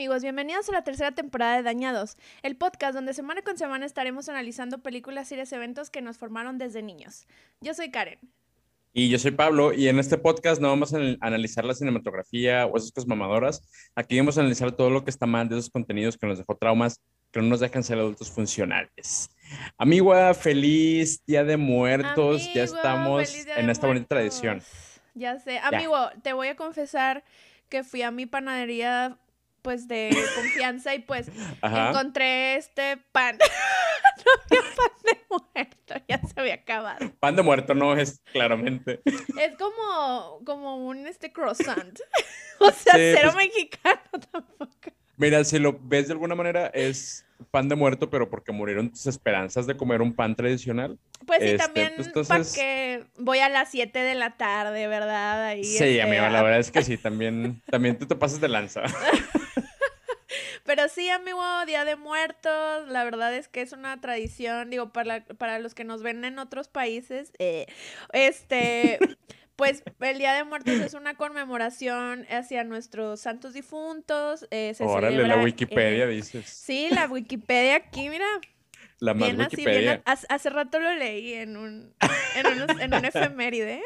amigos, bienvenidos a la tercera temporada de Dañados, el podcast donde semana con semana estaremos analizando películas, series, eventos que nos formaron desde niños. Yo soy Karen. Y yo soy Pablo, y en este podcast no vamos a analizar la cinematografía o esas cosas mamadoras. Aquí vamos a analizar todo lo que está mal de esos contenidos que nos dejó traumas, que no nos dejan ser adultos funcionales. Amigua, feliz Día de Muertos. ya estamos en esta bonita tradición. Ya sé. Amigo, te voy a confesar que fui a mi panadería pues de confianza y pues encontré este pan. no había pan de muerto, ya se había acabado. Pan de muerto no es, claramente. Es como, como un este croissant. o sea, cero pues mexicano tampoco. Mira, si lo ves de alguna manera, es pan de muerto, pero porque murieron tus esperanzas de comer un pan tradicional. Pues sí, este, también pues, porque voy a las 7 de la tarde, ¿verdad? Ahí, sí, este, amigo, la verdad es que sí, también, también tú te pasas de lanza. Pero sí, amigo, Día de Muertos, la verdad es que es una tradición, digo, para, para los que nos ven en otros países, eh, este, pues el Día de Muertos es una conmemoración hacia nuestros santos difuntos. Eh, Órale, la Wikipedia dices. Sí, la Wikipedia aquí, mira. La más Wikipedia. hace, rato lo leí en un, en, un efeméride.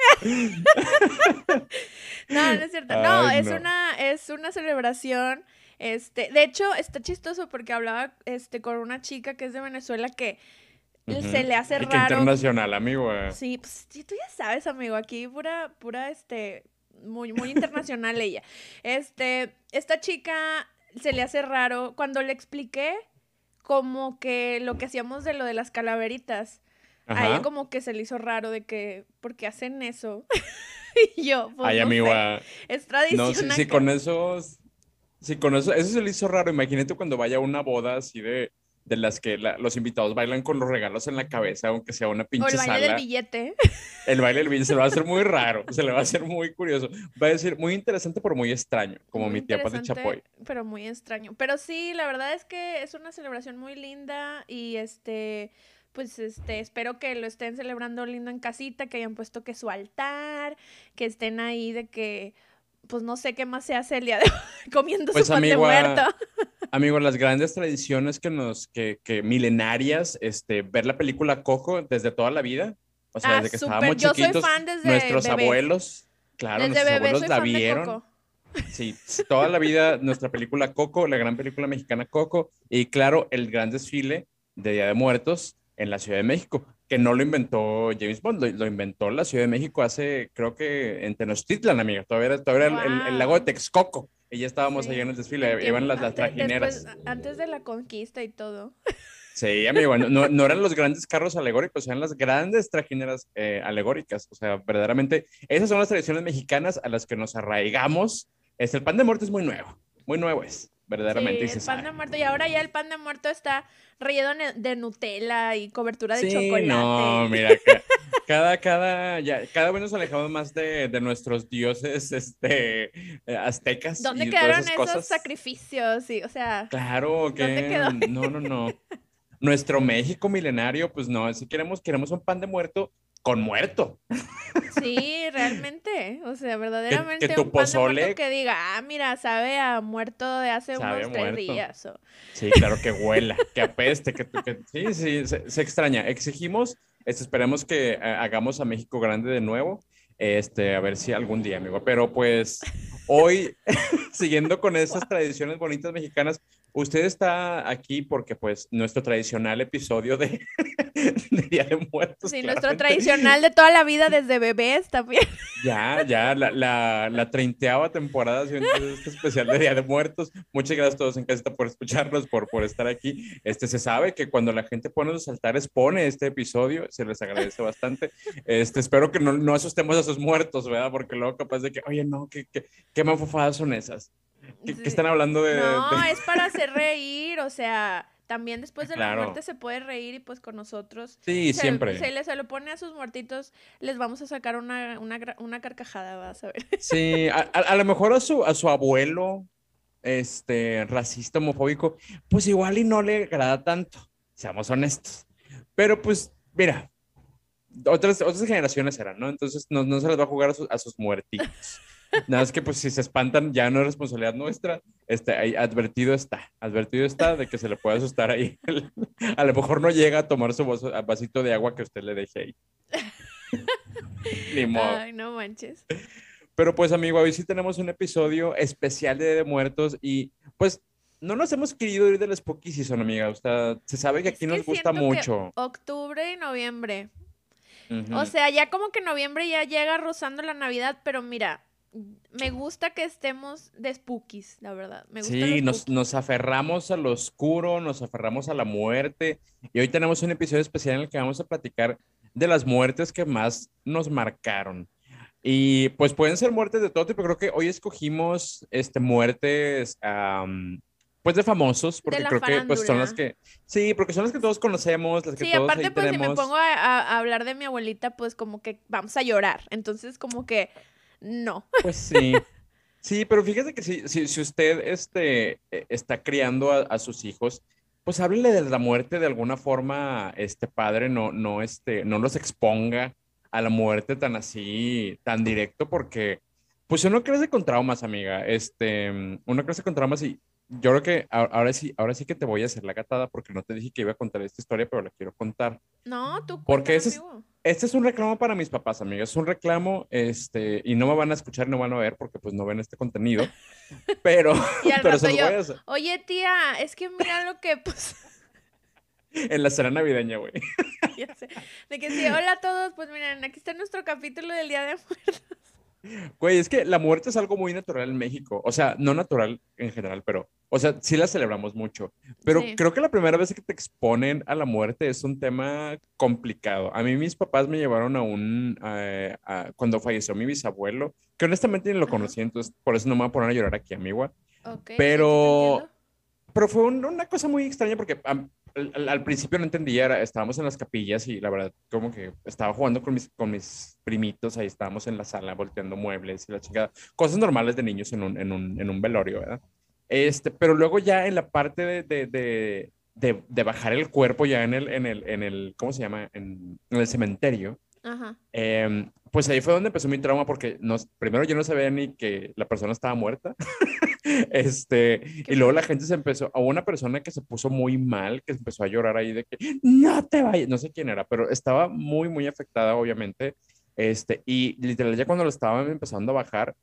no, no es cierto. No, es, Una, es una celebración. Este, de hecho, está chistoso porque hablaba este, con una chica que es de Venezuela que se le hace raro. internacional, amigo. Eh. Sí, pues tú ya sabes, amigo, aquí pura, pura, este, muy, muy internacional ella. Este, esta chica se le hace raro. Cuando le expliqué como que lo que hacíamos de lo de las calaveritas, a ella como que se le hizo raro de que, ¿por qué hacen eso? y yo, pues, Ay, amigo, ah, es tradicional. No, sí, sí, con eso, sí, con eso, eso se le hizo raro. Imagínate cuando vaya a una boda así de de las que los invitados bailan con los regalos en la cabeza, aunque sea una pinche sala. O el baile del billete. El baile del billete se le va a hacer muy raro, se le va a hacer muy curioso. Va a decir muy interesante, pero muy extraño, como mi tía de Chapoy. Pero muy extraño. Pero sí, la verdad es que es una celebración muy linda y este pues este, espero que lo estén celebrando lindo en casita, que hayan puesto que su altar, que estén ahí de que pues no sé qué más se hace el día de hoy, comiendo pues, su pan de muerto. Amigo, las grandes tradiciones que nos, que, que milenarias, este, ver la película Coco desde toda la vida. O sea, ah, desde que estábamos chiquitos. Yo soy fan desde nuestros abuelos, claro, nuestros abuelos la vieron. Sí, toda la vida nuestra película Coco, la gran película mexicana Coco, y claro, el gran desfile de Día de Muertos en la Ciudad de México que no lo inventó James Bond, lo, inventó la Ciudad de México hace, creo que en Tenochtitlan, amiga, todavía, todavía el, lago de Texcoco, y ya estábamos ahí en el desfile, iban las, las trajineras. antes de la conquista y todo. Sí, amigo, no, no, eran los grandes carros alegóricos, eran las grandes trajineras eh, alegóricas, o sea, verdaderamente, esas son las tradiciones mexicanas a las que nos arraigamos. Es, el pan de muerte es muy nuevo, muy nuevo es verdaderamente. Sí, el pan de muerto. Y ahora ya el pan de muerto está relleno de Nutella y cobertura de chocolate. No, mira, cada, cada, ya, cada vez nos alejamos más de, de nuestros dioses este, eh, aztecas. ¿Dónde quedaron esos sacrificios? Sí, o sea. Claro, que. No, no, no. Nuestro México milenario, pues no, si queremos, queremos un pan de muerto con muerto. Sí, realmente. O sea, verdaderamente que, tu un pozole... que diga, ah, mira, sabe a muerto de hace unos tres días. Sí, claro, que huela, que apeste, que, sí, sí, se, extraña. Exigimos, este, esperemos que eh, hagamos a México grande de nuevo. Este, a ver si algún día, amigo. Pero pues hoy, siguiendo con esas tradiciones bonitas mexicanas, usted está aquí porque pues nuestro tradicional episodio de, Día de Muertos. Sí, nuestro tradicional de toda la vida desde bebés también. Ya, ya, la, la, la treintaava temporada, este especial de Día de Muertos. Muchas gracias a todos en casa por escucharnos, por, por estar aquí. Este, se sabe que cuando la gente pone los altares, pone este episodio, se les agradece bastante. Este, espero que no, no asustemos a sus muertos, ¿verdad? Porque luego capaz de que, oye, no, ¿qué, qué, qué son esas? ¿Qué, están hablando de...? No, es para hacer reír, o sea también después de la muerte se puede reír y pues con nosotros. Sí, siempre. Se, le, se lo pone a sus muertitos, les vamos a sacar una, una, una carcajada, vas a ver. Sí, a, a, lo mejor a su, a su abuelo, este, racista, homofóbico, pues igual y no le agrada tanto, seamos honestos. Pero pues, mira, otras, otras generaciones eran, ¿no? Entonces no, no se les va a jugar a, a sus muertitos. Nada es que pues si se espantan ya no es responsabilidad nuestra. Este, ahí, advertido está, advertido está de que se le puede asustar ahí. A lo mejor no llega a tomar su vasito de agua que usted le deje ahí. Ni modo. Ay, no manches. Pero pues amigo, hoy sí tenemos un episodio especial de, de Muertos y pues no nos hemos querido ir del Spooky Season, amiga. O sea, se sabe que aquí nos gusta mucho. octubre y noviembre. O sea, ya como que noviembre ya llega rozando la Navidad, pero mira, me gusta que estemos de spookies, la verdad. sí, nos, nos, aferramos a lo oscuro, nos aferramos a la muerte. Y hoy tenemos un episodio especial en el que vamos a platicar de las muertes que más nos marcaron. Y pues pueden ser muertes de todo tipo. Creo que hoy escogimos este, muertes pues de famosos, porque creo que pues son las que, sí, porque son las que todos conocemos, las que sí, aparte pues si me pongo a, hablar de mi abuelita, pues como que vamos a llorar, entonces como que no. Pues sí, sí, pero fíjate que si, si, usted este, e, está criando a, sus hijos, pues háblele de la muerte de alguna forma, este padre, no, no, este, no los exponga a la muerte tan así, tan directo, porque pues uno crece con traumas, amiga, este, uno crece con traumas y yo creo que ahora sí, ahora sí que te voy a hacer la gatada porque no te dije que iba a contar esta historia, pero la quiero contar. No, tú Porque este es, este es un reclamo para mis papás, amigos. Es un reclamo, este, y no me van a escuchar, no van a ver porque pues no ven este contenido. Pero, pero se lo voy a hacer. Oye, tía, es que mira lo que pues. En la cena navideña, güey. ya sé. De que sí, hola a todos, pues miren, aquí está nuestro capítulo del Día de Muertos. Güey, es que la muerte es algo muy natural en México. O sea, no natural en general, pero, o sea, sí la celebramos mucho. Pero creo que la primera vez que te exponen a la muerte es un tema complicado. A mí mis papás me llevaron a un, cuando falleció mi bisabuelo, que honestamente ni lo conocí, entonces por eso no me voy a poner a llorar aquí, amiga. pero, pero fue una cosa muy extraña porque al, principio no entendía, estábamos en las capillas y la verdad, como que estaba jugando con mis, con mis primitos, ahí estábamos en la sala volteando muebles y la chica, cosas normales de niños en un, en un, en un velorio, ¿verdad? Este, pero luego ya en la parte de, de, de, de, bajar el cuerpo ya en el, en el, en el ¿cómo se llama? En, en el cementerio. Ajá. Em, pues ahí fue donde empezó mi trauma porque nos, primero yo no sabía ni que la persona estaba muerta. Este, y luego la gente se empezó, a una persona que se puso muy mal, que empezó a llorar ahí de que no te vayas, no sé quién era, pero estaba muy, muy afectada, obviamente. Este, y literal, ya cuando lo estaban empezando a bajar,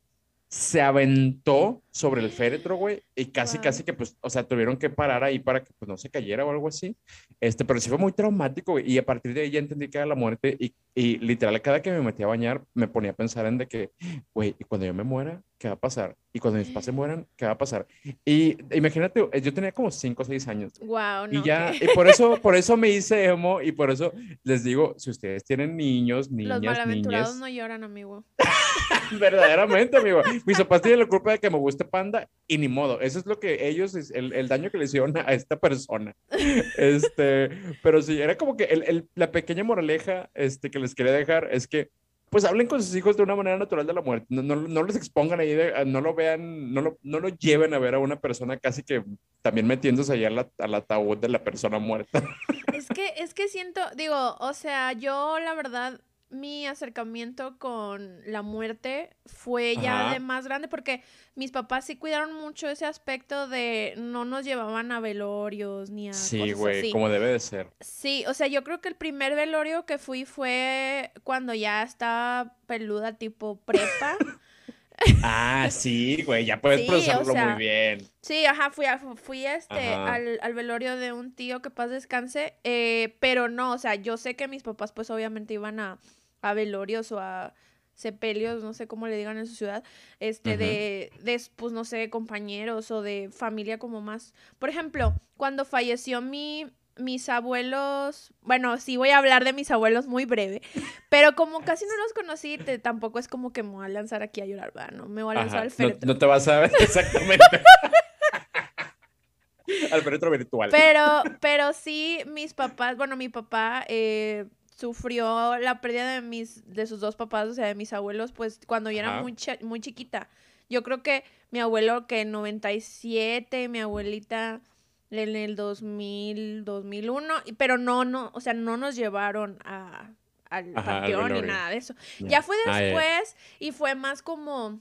se aventó sobre el féretro, güey, y casi, casi que, pues, o sea, tuvieron que parar ahí para que, pues, no se cayera o algo así. Este, pero sí fue muy traumático, güey, y a partir de ahí ya entendí que era la muerte, y, y literal, cada que me metía a bañar, me ponía a pensar en de que, güey, y cuando yo me muera, ¿qué va a pasar? Y cuando mis padres mueran, ¿qué va a pasar? Y imagínate, yo tenía como 5 o 6 años. Wow, no. Y ya, y por eso, por eso me hice emo, y por eso les digo, si ustedes tienen niños, niñas, Los malaventurados no lloran, amigo. Verdaderamente, amigo. Mis papás tienen la culpa de que me panda y ni modo. Eso es lo que ellos, el, el daño que le hicieron a esta persona. Este, pero sí, era como que el, el, la pequeña moraleja este, que les quería dejar es que pues hablen con sus hijos de una manera natural de la muerte. No, no, no los expongan ahí, no lo vean, no lo, no lo lleven a ver a una persona casi que también metiéndose allá al, al ataúd de la persona muerta. Es que, es que siento, digo, o sea, yo la verdad mi acercamiento con la muerte fue ya de más grande porque mis papás sí cuidaron mucho ese aspecto de no nos llevaban a velorios ni a Sí, güey, como debe de ser. Sí, o sea, yo creo que el primer velorio que fui fue cuando ya estaba peluda tipo prepa. ah, sí, güey, ya puedes procesarlo muy bien. Sí, ajá, fui, fui este, al, al, velorio de un tío que paz descanse, eh, pero no, o sea, yo sé que mis papás pues obviamente iban a a velorios o a sepelios, no sé cómo le digan en su ciudad, este, de, de, pues, no sé, compañeros o de familia como más. Por ejemplo, cuando falleció mi, mis abuelos, bueno, sí voy a hablar de mis abuelos muy breve, pero como casi no los conocí, tampoco es como que me voy a lanzar aquí a llorar, ¿verdad? No me voy a lanzar al féretro. No, te vas a ver exactamente. al féretro virtual. Pero, pero sí, mis papás, bueno, mi papá, eh, sufrió la pérdida de mis de sus dos papás, o sea, de mis abuelos, pues cuando yo era muy, muy chiquita. Yo creo que mi abuelo que en 97, mi abuelita en el 2000, 2001, pero no, no, o sea, no nos llevaron a, al panteón ni nada de eso. Ya fue ah, después y fue más como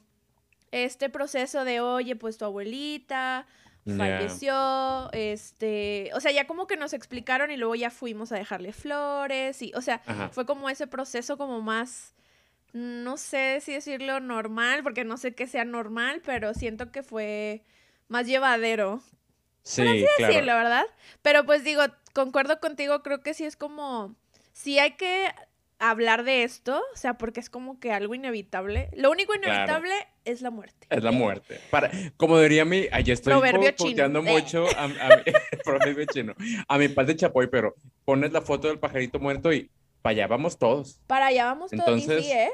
este proceso de, oye, pues tu abuelita falleció, este, o sea, ya como que nos explicaron y luego ya fuimos a dejarle flores y, o sea, fue como ese proceso como más, no sé si decirlo normal, porque no sé qué sea normal, pero siento que fue más llevadero. Sí, así claro. decirlo, ¿verdad? Pero pues digo, concuerdo contigo, creo que sí es como, sí hay que hablar de esto, o sea, porque es como que algo inevitable. Lo único inevitable es la muerte. Es la muerte. Para, como diría mi, allá estoy puteando mucho a, mi, proverbio chino, a mi padre Chapoy, pero pones la foto del pajarito muerto y para allá vamos todos. Para allá vamos todos, Entonces, sí, ¿eh?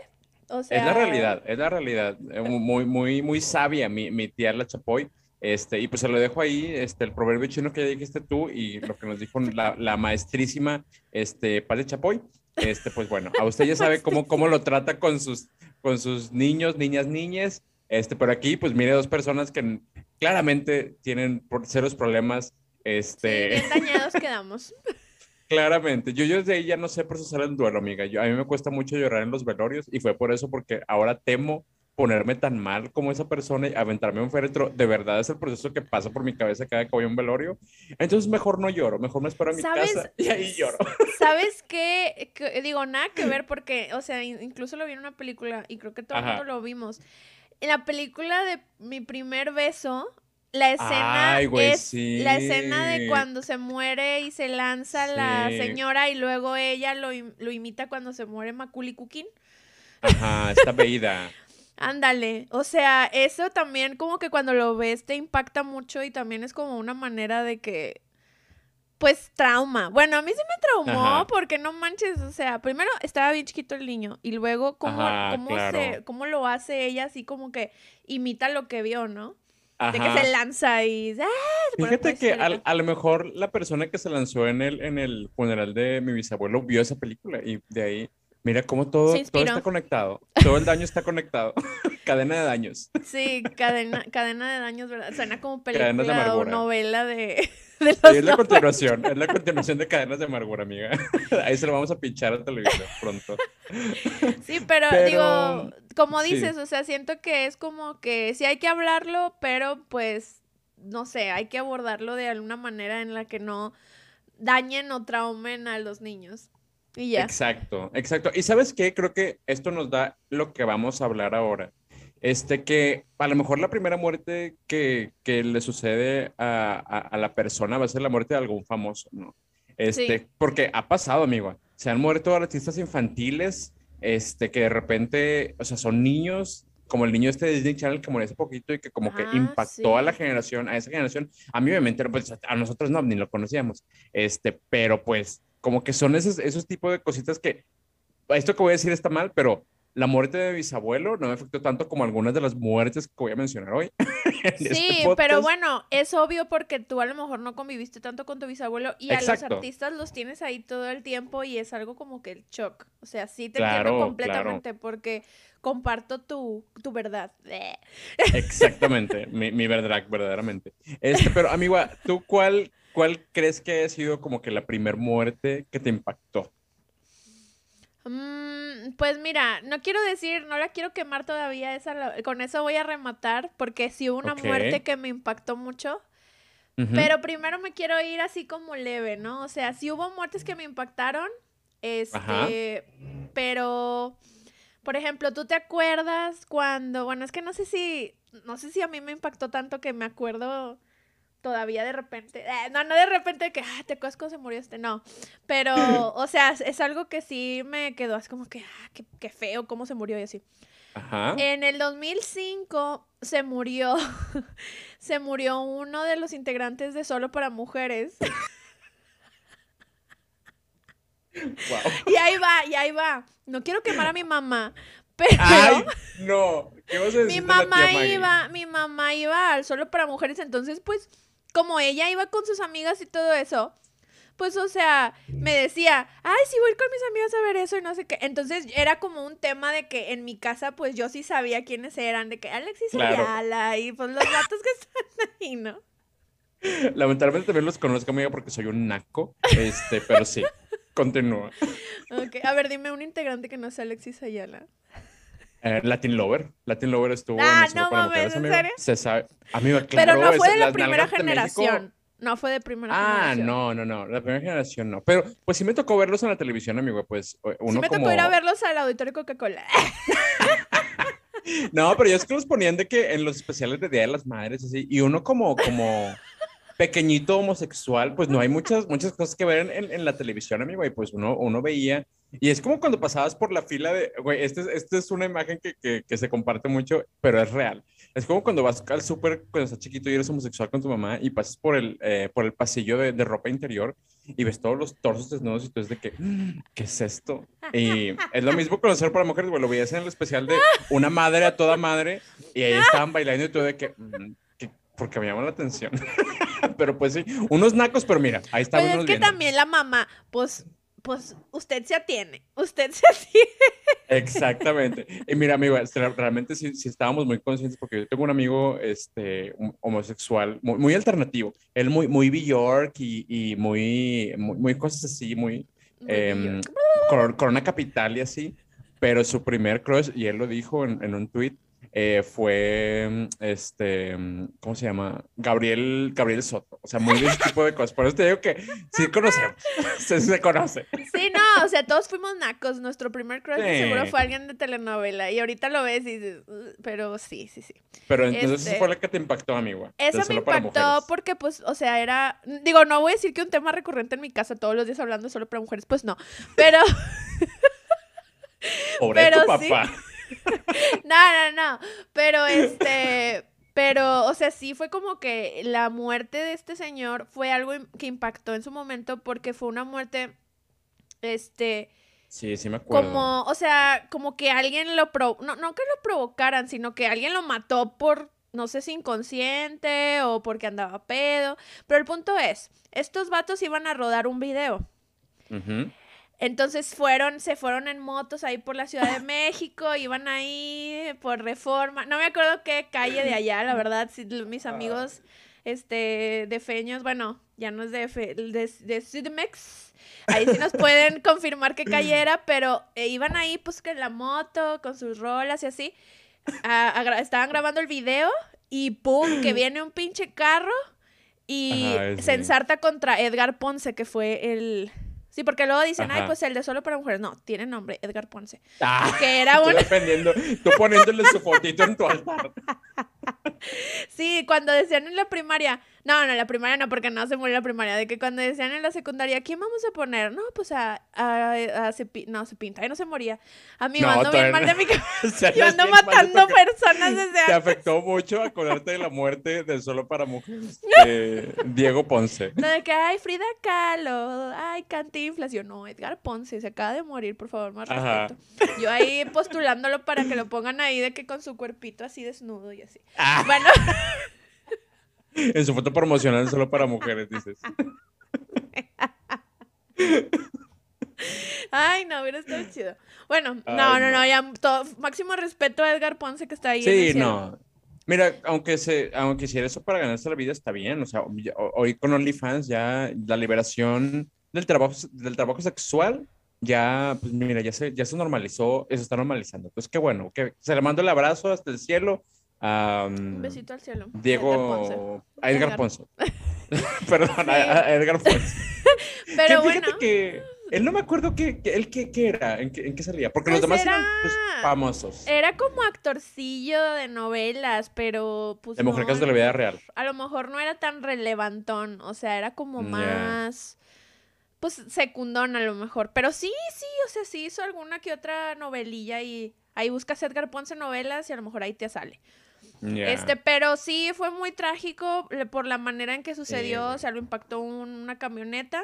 O sea... Es la realidad, es la realidad. Eh, muy, muy, muy sabia mi, mi tía la Chapoy. Este, y pues se lo dejo ahí, este, el proverbio chino que ya dijiste tú y lo que nos dijo la, la maestrísima este, Padre Chapoy. Este, pues bueno, a usted ya sabe cómo, cómo lo trata con sus, con sus niños, niñas, niñas. Este, por aquí, pues mire dos personas que claramente tienen serios problemas. Este... Bien dañados quedamos. Claramente, yo, yo desde ahí ya no sé procesar el duelo, amiga. Yo, a mí me cuesta mucho llorar en los velorios y fue por eso porque ahora temo ponerme tan mal como esa persona y aventarme un féretro, de verdad es el proceso que pasa por mi cabeza cada que voy a un velorio. Entonces mejor no lloro, mejor me espero en mi casa y ahí lloro. ¿Sabes qué? Digo, nada que ver porque, o sea, incluso lo vi en una película y creo que todo el mundo lo vimos. En la película de mi primer beso, la escena es la escena de cuando se muere y se lanza la señora y luego ella lo, lo imita cuando se muere Macaulay Culkin. Ajá, está veída. Ándale, o sea, eso también como que cuando lo ves te impacta mucho y también es como una manera de que, pues, trauma. Bueno, a mí sí me traumó porque no manches, o sea, primero estaba bien chiquito el niño y luego cómo, cómo, se, cómo lo hace ella así como que imita lo que vio, ¿no? De que se lanza y... ¡ah! Fíjate que a, lo mejor la persona que se lanzó en el, en el funeral de mi bisabuelo vio esa película y de ahí Mira cómo todo, todo está conectado. Todo el daño está conectado. cadena de daños. Sí, cadena, cadena de daños, ¿verdad? Suena como película o novela de, de sí, es la continuación, es la continuación de Cadenas de Amargura, amiga. Ahí se lo vamos a pinchar a televisión pronto. Sí, pero, digo, como dices, o sea, siento que es como que sí hay que hablarlo, pero pues, no sé, hay que abordarlo de alguna manera en la que no dañen o traumen a los niños. Exacto, exacto. Y sabes qué, creo que esto nos da lo que vamos a hablar ahora. Este que a lo mejor la primera muerte que, que le sucede a, a, la persona va a ser la muerte de algún famoso, ¿no? Este, porque ha pasado, amigo. Se han muerto artistas infantiles, este, que de repente, o sea, son niños, como el niño este de Disney Channel que murió hace poquito y que como que ah, impactó a la generación, a esa generación. A mí obviamente, pues a nosotros no, ni lo conocíamos. Este, pero pues como que son esos, esos tipos de cositas que, esto que voy a decir está mal, pero la muerte de mi bisabuelo no me afectó tanto como algunas de las muertes que voy a mencionar hoy. Este sí, pero bueno, es obvio porque tú a lo mejor no conviviste tanto con tu bisabuelo y a los artistas los tienes ahí todo el tiempo y es algo como que el shock. O sea, sí te entiendo completamente porque comparto tu, tu verdad. Exactamente, mi, mi verdad, verdaderamente. Este, pero amigo, ¿tú cuál ¿cuál crees que ha sido como que la primer muerte que te impactó? Mm, pues mira, no quiero decir, no la quiero quemar todavía, esa, con eso voy a rematar, porque sí hubo una muerte que me impactó mucho. Pero primero me quiero ir así como leve, ¿no? O sea, sí hubo muertes que me impactaron, este, pero, por ejemplo, ¿tú te acuerdas cuando, bueno, es que no sé si, no sé si a mí me impactó tanto que me acuerdo todavía de repente, eh, no, no de repente que, ah, te acuerdas se murió este, no, pero, o sea, es algo que sí me quedó así como que, ah, qué, feo, cómo se murió y así. Ajá. En el 2005 se murió, se murió uno de los integrantes de Solo para Mujeres. Y ahí va, y ahí va. No quiero quemar a mi mamá, pero... Ay, no. ¿Qué vas a decir mi mamá iba, mi mamá iba al Solo para Mujeres, entonces pues como ella iba con sus amigas y todo eso, pues, o sea, me decía, ay, sí, voy con mis amigas a ver eso y no sé qué. Entonces, era como un tema de que en mi casa, pues, yo sí sabía quiénes eran, de que Alexis Ayala y, pues, los gatos que están ahí, ¿no? Lamentablemente también los conozco, amiga, porque soy un naco, este, pero sí, continúa. Ok, a ver, dime un integrante que no sea Alexis Ayala. Eh, Latin Lover. Latin Lover estuvo ah, en no mames, ¿en serio? Se sabe. Pero no fue de la primera generación. No fue de primera ah, generación. Ah, no, no, no. La primera generación no. Pero pues sí me tocó verlos en la televisión, amigo. Pues uno sí me tocó ir a verlos al auditorio Coca-Cola. no, pero yo es que los ponían de que en los especiales de Día de las Madres, así. Y uno como, como pequeñito homosexual, pues no hay muchas, muchas cosas que ver en, en, la televisión, amigo. Y pues uno, uno veía. Y es como cuando pasabas por la fila de, güey, esta es, este es una imagen que, que, que se comparte mucho, pero es real es como cuando vas al súper cuando estás chiquito y eres homosexual con tu mamá y pasas por el, eh, por el pasillo de, de, ropa interior y ves todos los torsos desnudos y tú es de que, mm, ¿qué es esto? Y es lo mismo conocer para mujeres, bueno, lo veías en el especial de una madre a toda madre y ahí estaban bailando y tú de que, mm, porque me llama la atención. pero pues sí, unos nacos, pero mira, ahí está. Pero es que también la mamá, pues pues usted se atiene, usted se atiene. Exactamente. Y mira, amigo, realmente sí, sí, estábamos muy conscientes porque yo tengo un amigo este, homosexual muy, alternativo. Él muy, muy York y, y muy, muy, cosas así, muy... Eh, corona Capital y así. Pero su primer crush, y él lo dijo en, en un tweet, eh, fue, este, ¿cómo se llama? Gabriel, Gabriel Soto. O sea, muy de ese tipo de cosas. Por eso te digo que sí conocemos, se, se conoce. Sí, no, o sea, todos fuimos nacos. Nuestro primer crush seguro fue alguien de telenovela. Y ahorita lo ves y dices, pero sí, sí, sí. Pero entonces esa este, fue la que te impactó, amigo. Esa me impactó porque, pues, o sea, era, digo, no voy a decir que un tema recurrente en mi casa todos los días hablando solo para mujeres, pues no. Pero... Pobre tu papá. no, no, no. Pero este. Pero, o sea, sí fue como que la muerte de este señor fue algo que impactó en su momento porque fue una muerte. Este. Sí, sí me acuerdo. Como, o sea, como que alguien lo pro no, no que lo provocaran, sino que alguien lo mató por, no sé si inconsciente o porque andaba pedo. Pero el punto es, estos vatos iban a rodar un video. Entonces fueron, se fueron en motos ahí por la Ciudad de México, iban ahí por reforma, no me acuerdo qué calle de allá, la verdad, si, mis ah. amigos este, de Feños, bueno, ya no es de, de, de Sudmex, ahí sí nos pueden confirmar qué calle era, pero eh, iban ahí pues que en la moto, con sus rolas y así, estaban grabando el video y ¡pum! que viene un pinche carro y se ensarta contra Edgar Ponce, que fue el Sí, porque luego dicen, ay, pues el de solo para mujeres. No, tiene nombre, Edgar Ponce. Ah, que era bueno. tú poniéndole su fotito en tu altar. Sí, cuando decían en la primaria, no, no, la primaria no, porque no se murió la primaria, de que cuando decían en la secundaria, ¿quién vamos a poner? No, pues a, a, a no, se pinta, ahí no se moría. Amigo, no, ando bien mal de mi cabeza. Yo ando matando personas desde antes. Te afectó mucho acordarte de la muerte de Solo para Mujeres, de Diego Ponce. No, de que, ay, Frida Kahlo, ay, Cantinflas. Yo, no, Edgar Ponce, se acaba de morir, por favor, más respeto. Yo ahí postulándolo para que lo pongan ahí de que con su cuerpito así desnudo y así. Ah. Bueno. En su foto promocional solo para mujeres, dices. Ay, no, hubiera estado chido. Bueno, no, no, no, ya todo, máximo respeto a Edgar Ponce que está ahí. Sí, no. Mira, aunque se, aunque hiciera eso para ganarse la vida está bien. O sea, hoy con OnlyFans ya la liberación del trabajo, del trabajo sexual ya, pues mira, ya se, ya se normalizó, eso está normalizando. Entonces, qué bueno, que se le mando el abrazo hasta el cielo un besito al cielo. Diego. A Edgar, Ponce. Perdón, a, Edgar Ponce. Pero bueno. que él no me acuerdo qué, él qué, era, en qué, salía. Porque los pues demás eran pues, famosos. Era como actorcillo de novelas, pero pues. De mujer de la vida real. A lo mejor no era tan relevantón. O sea, era como más. Pues secundón a lo mejor. Pero sí, sí, o sea, sí hizo alguna que otra novelilla y ahí buscas Edgar Ponce novelas y a lo mejor ahí te sale. Este, pero sí fue muy trágico por la manera en que sucedió, o sea, lo impactó una camioneta.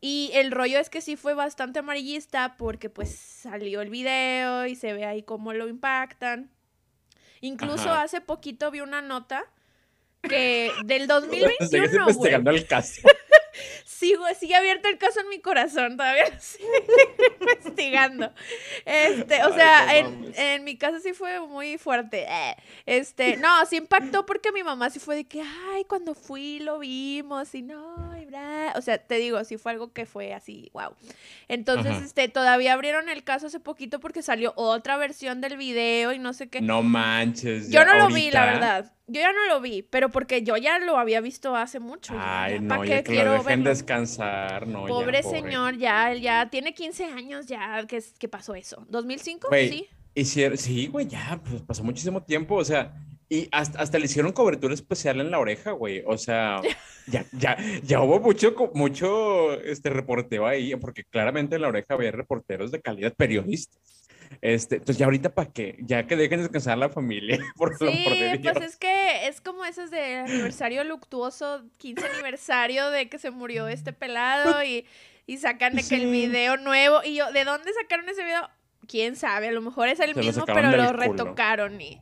Y el rollo es que sí fue bastante amarillista porque pues salió el video y se ve ahí cómo lo impactan. Incluso hace poquito vi una nota que del 2021. investigando el caso. Sigo, sigue abierto el caso en mi corazón, todavía sigo investigando. Este, o sea, en, en, mi caso sí fue muy fuerte. Eh, este, no, sí impactó porque mi mamá sí fue de que, ay, cuando fui lo vimos y no, celebrar. O sea, te digo, sí fue algo que fue así, wow. Entonces, este, todavía abrieron el caso hace poquito porque salió otra versión del video y no sé qué. No manches. Yo no lo vi, la verdad. Yo ya no lo vi, pero porque yo ya lo había visto hace mucho. Ay, no, ya que lo dejen descansar, no. Pobre señor, ya, ya tiene 15 años ya que, que pasó eso. ¿2005? sí. Y sí, güey, ya, pues pasó muchísimo tiempo, o sea, y hasta, hasta, le hicieron cobertura especial en la oreja, güey. O sea, ya, ya, ya hubo mucho, mucho este reporteo ahí, porque claramente en la oreja había reporteros de calidad, periodistas. Este, entonces ya ahorita para qué, ya que dejen descansar a la familia, por, sí, pues es que es como esos de aniversario luctuoso, 15 aniversario de que se murió este pelado y, y sacan de que el video nuevo, y yo, ¿de dónde sacaron ese video? Quién sabe, a lo mejor es el mismo, pero lo retocaron y...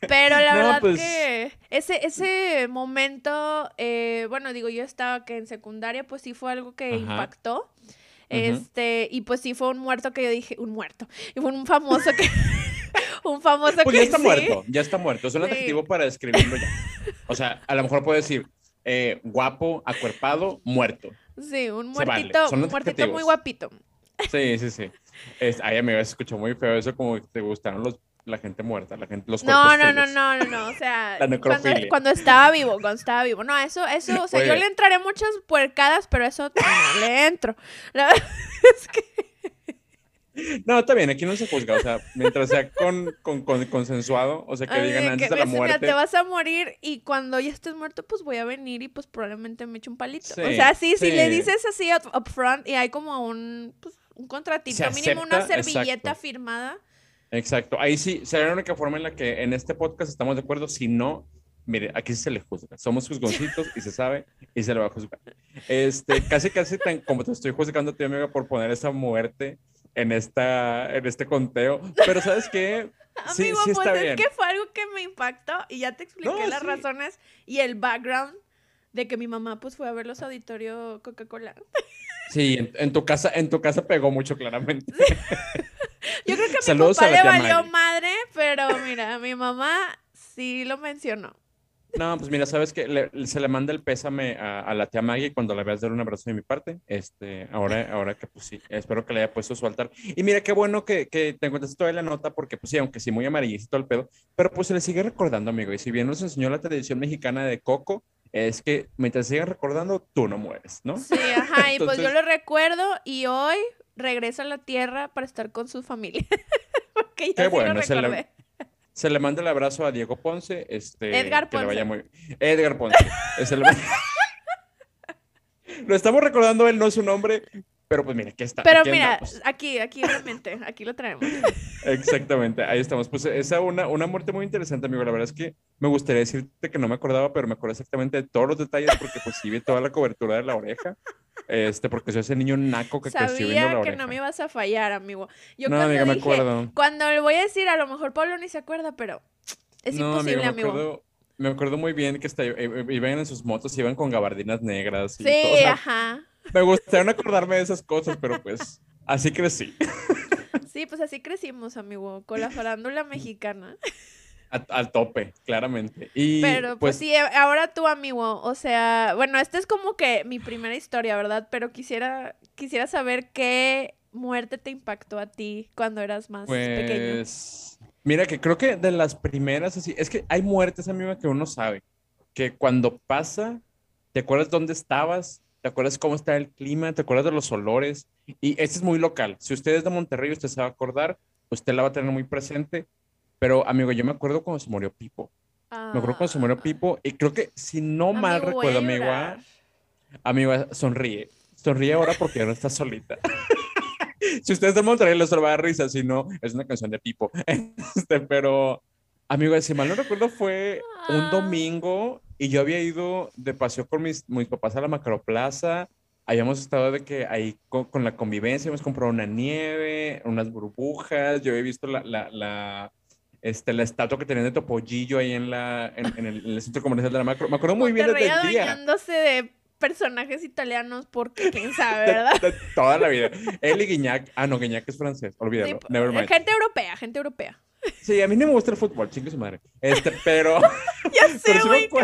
Pero la verdad pues que ese, ese momento, eh, bueno, digo, yo estaba que en secundaria, pues sí fue algo que impactó. Este, y pues sí fue un muerto que yo dije, un muerto. Y fue un famoso que. un famoso pues ya está muerto, ya está muerto. Es un adjetivo para describirlo ya. O sea, a lo mejor puedo decir eh, guapo, acuerpado, muerto. Sí, un muertito, un muertito muy guapito. Sí, sí, sí. Es, ay, amigo, se escuchó muy feo eso, como que te gustaron los la gente muerta, la gente, los no, no, no, no, no, no, o sea, cuando, estaba vivo, cuando estaba vivo, no, eso, eso, o sea, yo le entraré muchas puercadas, pero eso no le entro. La verdad es que... No, está bien, aquí no se juzga, o sea, mientras sea con, con, consensuado, o sea, que digan antes de la muerte. te vas a morir y cuando ya estés muerto, pues voy a venir y pues probablemente me eche un palito. o sea, sí, si le dices así up, front y hay como un, pues, un contratito, mínimo una servilleta firmada Exacto. Ahí sí, sería la única forma en la que en este podcast estamos de acuerdo. Si no, mire, aquí se le juzga. Somos juzgoncitos y se sabe y se le va a juzgar. Este, casi, casi tan, como te estoy juzgando a ti, amiga, por poner esa muerte en, esta, en este conteo. Pero ¿sabes qué? Sí, Amigo, sí está pues es que fue algo que me impactó y ya te expliqué las razones y el background de que mi mamá pues fue a ver los auditorios Coca-Cola. Sí, en, tu casa, en tu casa pegó mucho claramente. Yo creo que a mi papá le valió madre, pero mira, mi mamá sí lo mencionó. No, pues mira, sabes que se le manda el pésame a, la tía Maggie cuando la veas dar un abrazo de mi parte. Este, ahora, ahora que pues sí, espero que le haya puesto su altar. Y mira, qué bueno que, que te encuentres toda la nota, porque pues sí, aunque sí muy amarillito el pedo, pero pues se le sigue recordando, amigo. Y si bien nos enseñó la tradición mexicana de Coco, es que mientras sigas recordando, tú no mueres, ¿no? Sí, ajá, y pues yo lo recuerdo y hoy regresa a la tierra para estar con su familia. Porque ya Qué bueno, se le, se le, manda el abrazo a Diego Ponce. Este, Edgar Ponce. Que le vaya muy... Edgar Ponce. lo estamos recordando, él no es su nombre, pero pues mira, aquí está. Pero mira, aquí, aquí realmente, aquí lo traemos. Exactamente, ahí estamos. Pues esa una, una muerte muy interesante, amigo. La verdad es que me gustaría decirte que no me acordaba, pero me acuerdo exactamente de todos los detalles porque pues sí vi toda la cobertura de la oreja. Este, porque soy ese niño naco que creció viendo la oreja. que no me ibas a fallar, amigo. Yo no, amiga, me acuerdo. Cuando le voy a decir, a lo mejor Pablo ni se acuerda, pero es imposible, amigo. Me acuerdo, me acuerdo muy bien que eh, iban en sus motos, iban con gabardinas negras. Y sí, ajá. Me gustaría acordarme de esas cosas, pero pues así crecí. Sí, pues así crecimos, amigo, con la farándula mexicana. Al tope, claramente. Y, pero pues, pues, sí, ahora tú, amigo, o sea, bueno, esta es como que mi primera historia, ¿verdad? Pero quisiera, quisiera saber qué muerte te impactó a ti cuando eras más pequeño. Pues, mira, que creo que de las primeras, así, es que hay muertes, amigo, que uno sabe, que cuando pasa, te acuerdas dónde estabas, te acuerdas cómo está el clima, te acuerdas de los olores. Y este es muy local. Si usted es de Monterrey, usted se va a acordar, usted la va a tener muy presente. Pero, amigo, yo me acuerdo cuando se murió Pipo. Me acuerdo cuando se murió ah. Pipo. Y creo que, si no mal recuerdo, amigo, amigo, sonríe. Sonríe ahora porque ya no está solita. si usted es de Monterrey, les va a dar risa. Si no, es una canción de Pipo. Este, pero, amigo, si mal no recuerdo, fue un ah. domingo y yo había ido de paseo con mis, mis papás a la Macroplaza. Habíamos estado de que ahí con, la convivencia, hemos comprado una nieve, unas burbujas. Yo había visto la, la, la, este, la estatua que tenían de Topollillo ahí en, la, en, el, centro comercial de la Macro. Me acuerdo muy bien desde el día. de personajes italianos porque quién sabe, ¿verdad? toda la vida. Él y Guiñac. Ah, no, Guiñac es francés. Olvídalo. Gente europea, gente europea. Sí, a mí no me gusta el fútbol, chingue su madre. Este, pero. ya sé, güey.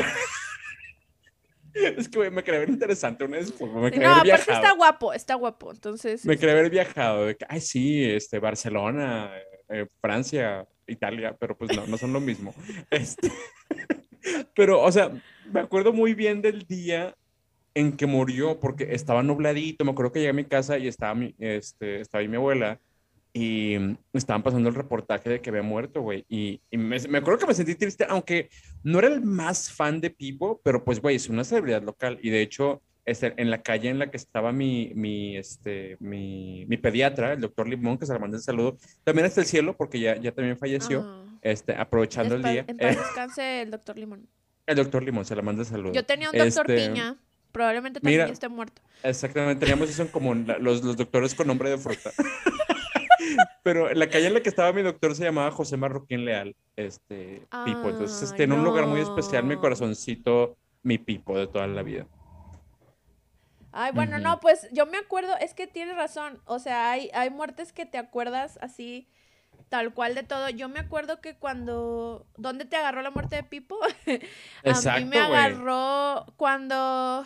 Es que me quería ver interesante una vez. Me no, aparte está guapo, está guapo. Entonces. Me quería haber viajado. De que, ay, sí, este, Barcelona, eh, Francia, Italia, pero pues no, no son lo mismo. Este, pero, o sea, me acuerdo muy bien del día en que murió, porque estaba nubladito. Me acuerdo que llegué a mi casa y estaba, mi, este, estaba ahí mi abuela y estaban pasando el reportaje de que había muerto, güey. Y, me, acuerdo que me sentí triste, aunque no era el más fan de Pipo, pero pues, güey, es una celebridad local. Y de hecho, este, en la calle en la que estaba mi, mi, este, mi, mi pediatra, el doctor Limón, que se le manda el saludo, también está el cielo, porque ya, ya también falleció, ah. este, aprovechando el día. En paz descanse el doctor Limón. El doctor Limón, se le manda saludo. Yo tenía un doctor este, Piña. Probablemente también esté muerto. Exactamente, teníamos eso en común, los, los doctores con nombre de fruta. Pero la calle en la que estaba mi doctor se llamaba José Marroquín Leal, este Pipo. Entonces, este, en un lugar muy especial, mi corazoncito, mi Pipo de toda la vida. Ay, bueno, no, pues yo me acuerdo, es que tienes razón. O sea, hay, hay muertes que te acuerdas así, tal cual de todo. Yo me acuerdo que cuando. ¿Dónde te agarró la muerte de Pipo? a mí me agarró cuando.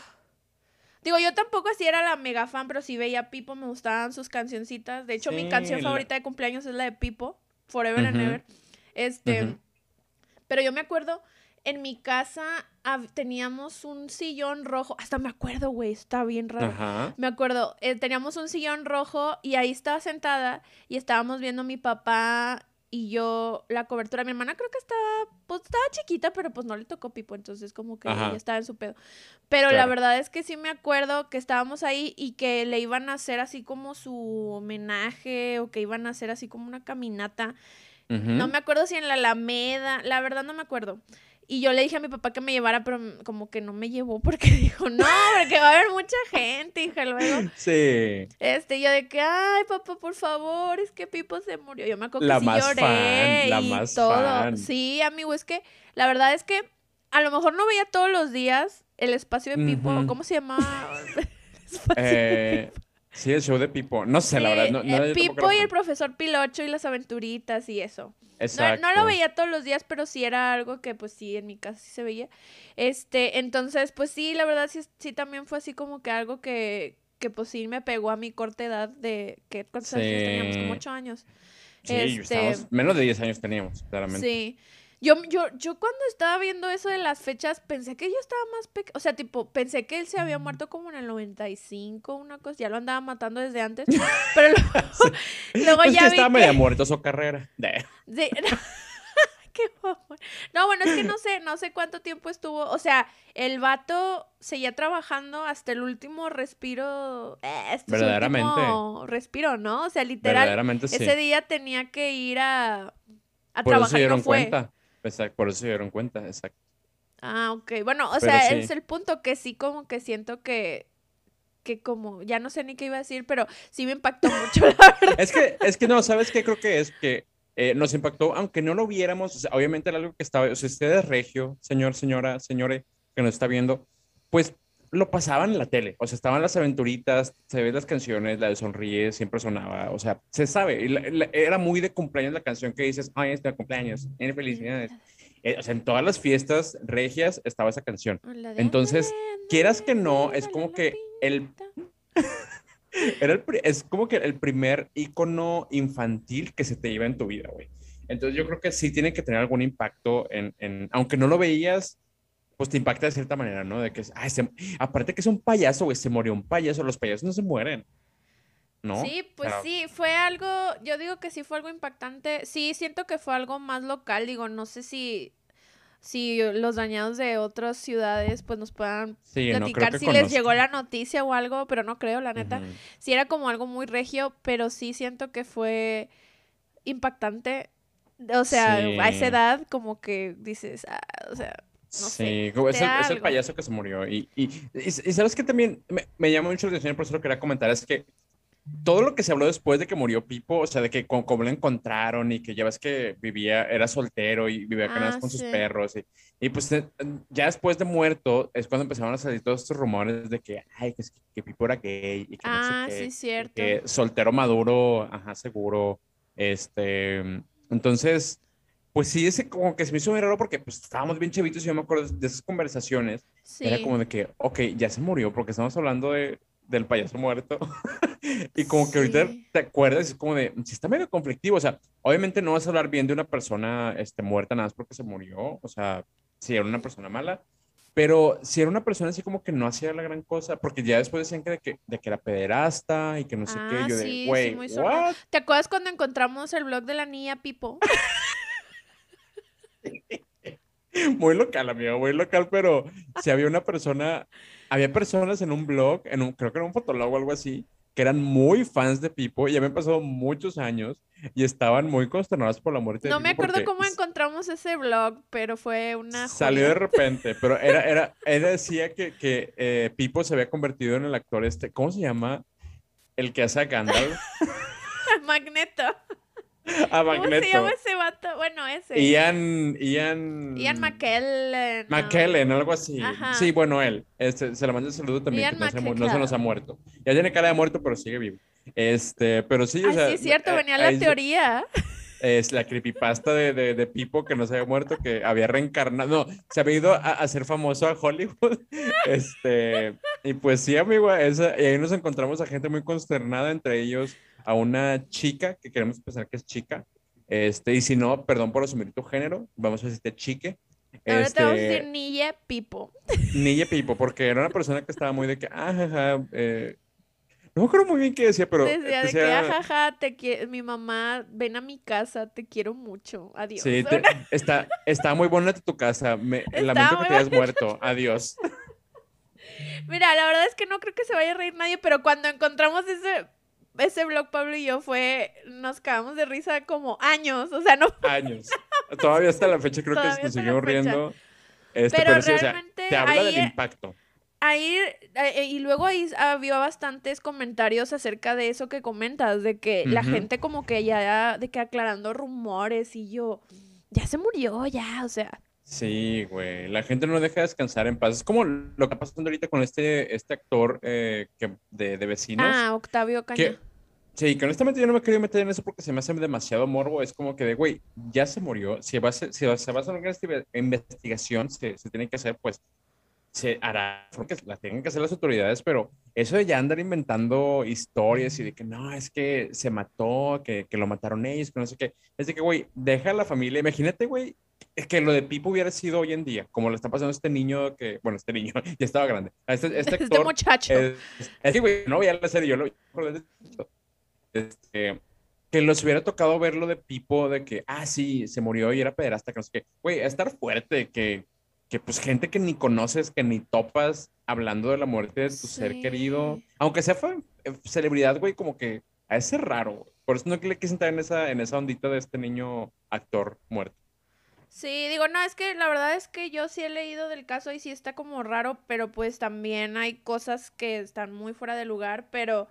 Digo, yo tampoco así era la mega fan, pero sí veía Pipo, me gustaban sus cancioncitas. De hecho, mi canción favorita de cumpleaños es la de Pipo, Forever and Ever. Este, pero yo me acuerdo, en mi casa teníamos un sillón rojo, hasta me acuerdo, güey, está bien raro. Me acuerdo, eh, teníamos un sillón rojo y ahí estaba sentada y estábamos viendo mi papá y yo la cobertura, mi hermana creo que estaba, pues estaba chiquita, pero pues no le tocó pipo, entonces como que ya estaba en su pedo. Pero la verdad es que sí me acuerdo que estábamos ahí y que le iban a hacer así como su homenaje o que iban a hacer así como una caminata. No me acuerdo si en la Alameda, la verdad no me acuerdo. Y yo le dije a mi papá que me llevara, pero como que no me llevó porque dijo, no, porque va a haber mucha gente, hija, luego. Sí. Este, yo de que, ay, papá, por favor, es que Pipo se murió. Yo me acuerdo la que más lloré fan, la más todo. Fan. Sí, amigo, es que la verdad es que a lo mejor no veía todos los días el espacio de Pipo, ¿cómo se llamaba? eh, Sí, el show de Pipo. No sé, la verdad. No, el Pipo y el profesor Pilocho y las aventuritas y eso. Exacto. No, lo veía todos los días, pero sí era algo que, pues sí, en mi casa sí se veía. Este, entonces, pues sí, la verdad sí, sí también fue así como que algo que, que pues sí me pegó a mi corta edad de que cuántos años teníamos, como ocho años. Sí, este, menos de diez años teníamos, claramente. Sí. Yo, yo, yo cuando estaba viendo eso de las fechas, pensé que yo estaba más pequeño. O sea, tipo, pensé que él se había muerto como en el 95, una cosa. Ya lo andaba matando desde antes. Pero luego, ya que estaba media muerto su carrera. Sí. Qué no, bueno, es que no sé, no sé cuánto tiempo estuvo. O sea, el vato seguía trabajando hasta el último respiro. Eh, Verdaderamente. respiro, ¿no? O sea, literal. Ese día tenía que ir a, a trabajar. y no fue. cuenta. Exacto, por eso se dieron cuenta, exacto. Ah, ok. Bueno, o sea, es el punto que sí como que siento que que como, ya no sé ni qué iba a decir, pero sí me impactó mucho, la verdad. Es que, es que no, ¿sabes qué? Creo que es que eh, nos impactó, aunque no lo viéramos, obviamente era algo que estaba, o sea, usted es regio, señor, señora, señore, que nos está viendo, pues lo pasaban en la tele, o sea, estaban las aventuritas, se ven las canciones, la de Sonríe siempre sonaba, o sea, se sabe, era muy de cumpleaños la canción que dices, ay, este cumpleaños, en felicidades. Eh, o sea, en todas las fiestas regias estaba esa canción. Entonces, quieras que no, es como que el... Era el, es como que el primer icono infantil que se te iba en tu vida, güey. Entonces yo creo que sí tiene que tener algún impacto en, en aunque no lo veías, pues te impacta de cierta manera, ¿no? De que, ay, aparte que es un payaso, güey, se murió un payaso, los payasos no se mueren. ¿No? Sí, pues sí, fue algo, yo digo que sí fue algo impactante. Sí, siento que fue algo más local, digo, no sé si si los dañados de otras ciudades pues nos puedan platicar si les llegó la noticia o algo, pero no creo, la neta. Sí era como algo muy regio, pero sí siento que fue impactante. O sea, a esa edad como que dices, ah, o sea, sí, es el, payaso que se murió. Y, y, y, sabes que también me, me llama mucho la atención, por eso lo quería comentar, es que todo lo que se habló después de que murió Pipo, o sea, de que como, lo encontraron y que ya ves que vivía, era soltero y vivía ah, con sus perros. Y, y, pues eh, ya después de muerto es cuando empezaron a salir todos estos rumores de que, ay, que, que Pipo era gay. Y que ah, sí, cierto. Que soltero maduro, ajá, seguro. Este, entonces, pues sí, ese como que se me hizo muy raro porque pues estábamos bien chavitos y yo me acuerdo de esas conversaciones. Era como de que, ok, ya se murió porque estamos hablando de, del payaso muerto. y como que ahorita te acuerdas, es como de, si está medio conflictivo, o sea, obviamente no vas a hablar bien de una persona este, muerta nada más porque se murió, o sea, si era una persona mala, pero si era una persona así como que no hacía la gran cosa, porque ya después decían que de que, de que era pederasta y que no sé qué, yo de, güey, ¿te acuerdas cuando encontramos el blog de la niña Pipo? muy local, amigo, muy local, pero si había una persona, había personas en un blog, en un, creo que era un fotolog o algo así, que eran muy fans de Pipo y habían pasado muchos años y estaban muy consternados por la muerte no de Pipo. No me acuerdo cómo encontramos ese blog, pero fue una. Salió de repente, pero era, era, él decía que, que eh, Pipo se había convertido en el actor este, ¿cómo se llama? El que hace a Gandalf. Magneto. A Magneto. ¿Cómo se llama ese vato? Bueno, ese. Ian. Ian. Ian McKellen. McKellen, algo así. Sí, bueno, él. Este, se le manda el saludo también, que no se, no se, nos ha muerto. Ya tiene cara de muerto, pero sigue vivo. Este, pero sí, o sea. Sí, es cierto, venía la teoría. Es la creepypasta de, de, de, Pipo que no se había muerto, que había reencarnado. No, se había ido a, a ser famoso a Hollywood. Este, y pues sí, amigo, esa, y ahí nos encontramos a gente muy consternada, entre ellos a una chica, que queremos pensar que es chica, este, y si no, perdón por asumir tu género, vamos a decirte chique. Ahora este, te vamos a decir Nille Pipo. Nille Pipo, porque era una persona que estaba muy de que, ah, eh, no me acuerdo muy bien qué decía, pero. Decía, de que, ajaja, te mi mamá, ven a mi casa, te quiero mucho. Adiós. Sí, está, está muy bonita tu casa. Me, lamento que te hayas muerto. Adiós. Mira, la verdad es que no creo que se vaya a reír nadie, pero cuando encontramos ese ese blog, Pablo y yo, fue, nos cagamos de risa como años, o sea, no. Años. Todavía hasta la fecha creo que nos seguimos riendo. Este, pero, realmente te habla del impacto. Ahí, eh, y luego ahí había bastantes comentarios acerca de eso que comentas, de que la gente como que ya, de que aclarando rumores y yo, ya se murió, ya, o sea. Sí, güey, la gente no deja de descansar en paz. Es como lo que está pasando ahorita con este, este actor eh, que, de, de, vecinos. Ah, Octavio Caña. Sí, que honestamente yo no me quería meter en eso porque se me hace demasiado morbo. Es como que de, güey, ya se murió. Si, va a si se va a hacer una investigación, se, se, tiene que hacer, pues se hará, porque la tienen que hacer las autoridades, pero eso de ya andar inventando historias y de que no, es que se mató, que, que lo mataron ellos, que no sé qué, es de que, güey, deja a la familia. Imagínate, güey, es que lo de Pipo hubiera sido hoy en día, como le está pasando a este niño que, bueno, este niño ya estaba grande. Este, este, este, actor, muchacho. Es, que, güey, no voy a la serie, yo lo este, que los hubiera tocado ver lo de Pipo, de que, ah, sí, se murió y era pederasta, que no sé qué. Güey, estar fuerte, que, que pues gente que ni conoces, que ni topas, hablando de la muerte de tu ser querido, aunque sea fue, eh, celebridad, güey, como que a ese raro. Por eso no le quise entrar en esa, en esa ondita de este niño actor muerto. Sí, digo, no, es que la verdad es que yo sí he leído del caso y sí está como raro, pero pues también hay cosas que están muy fuera de lugar, pero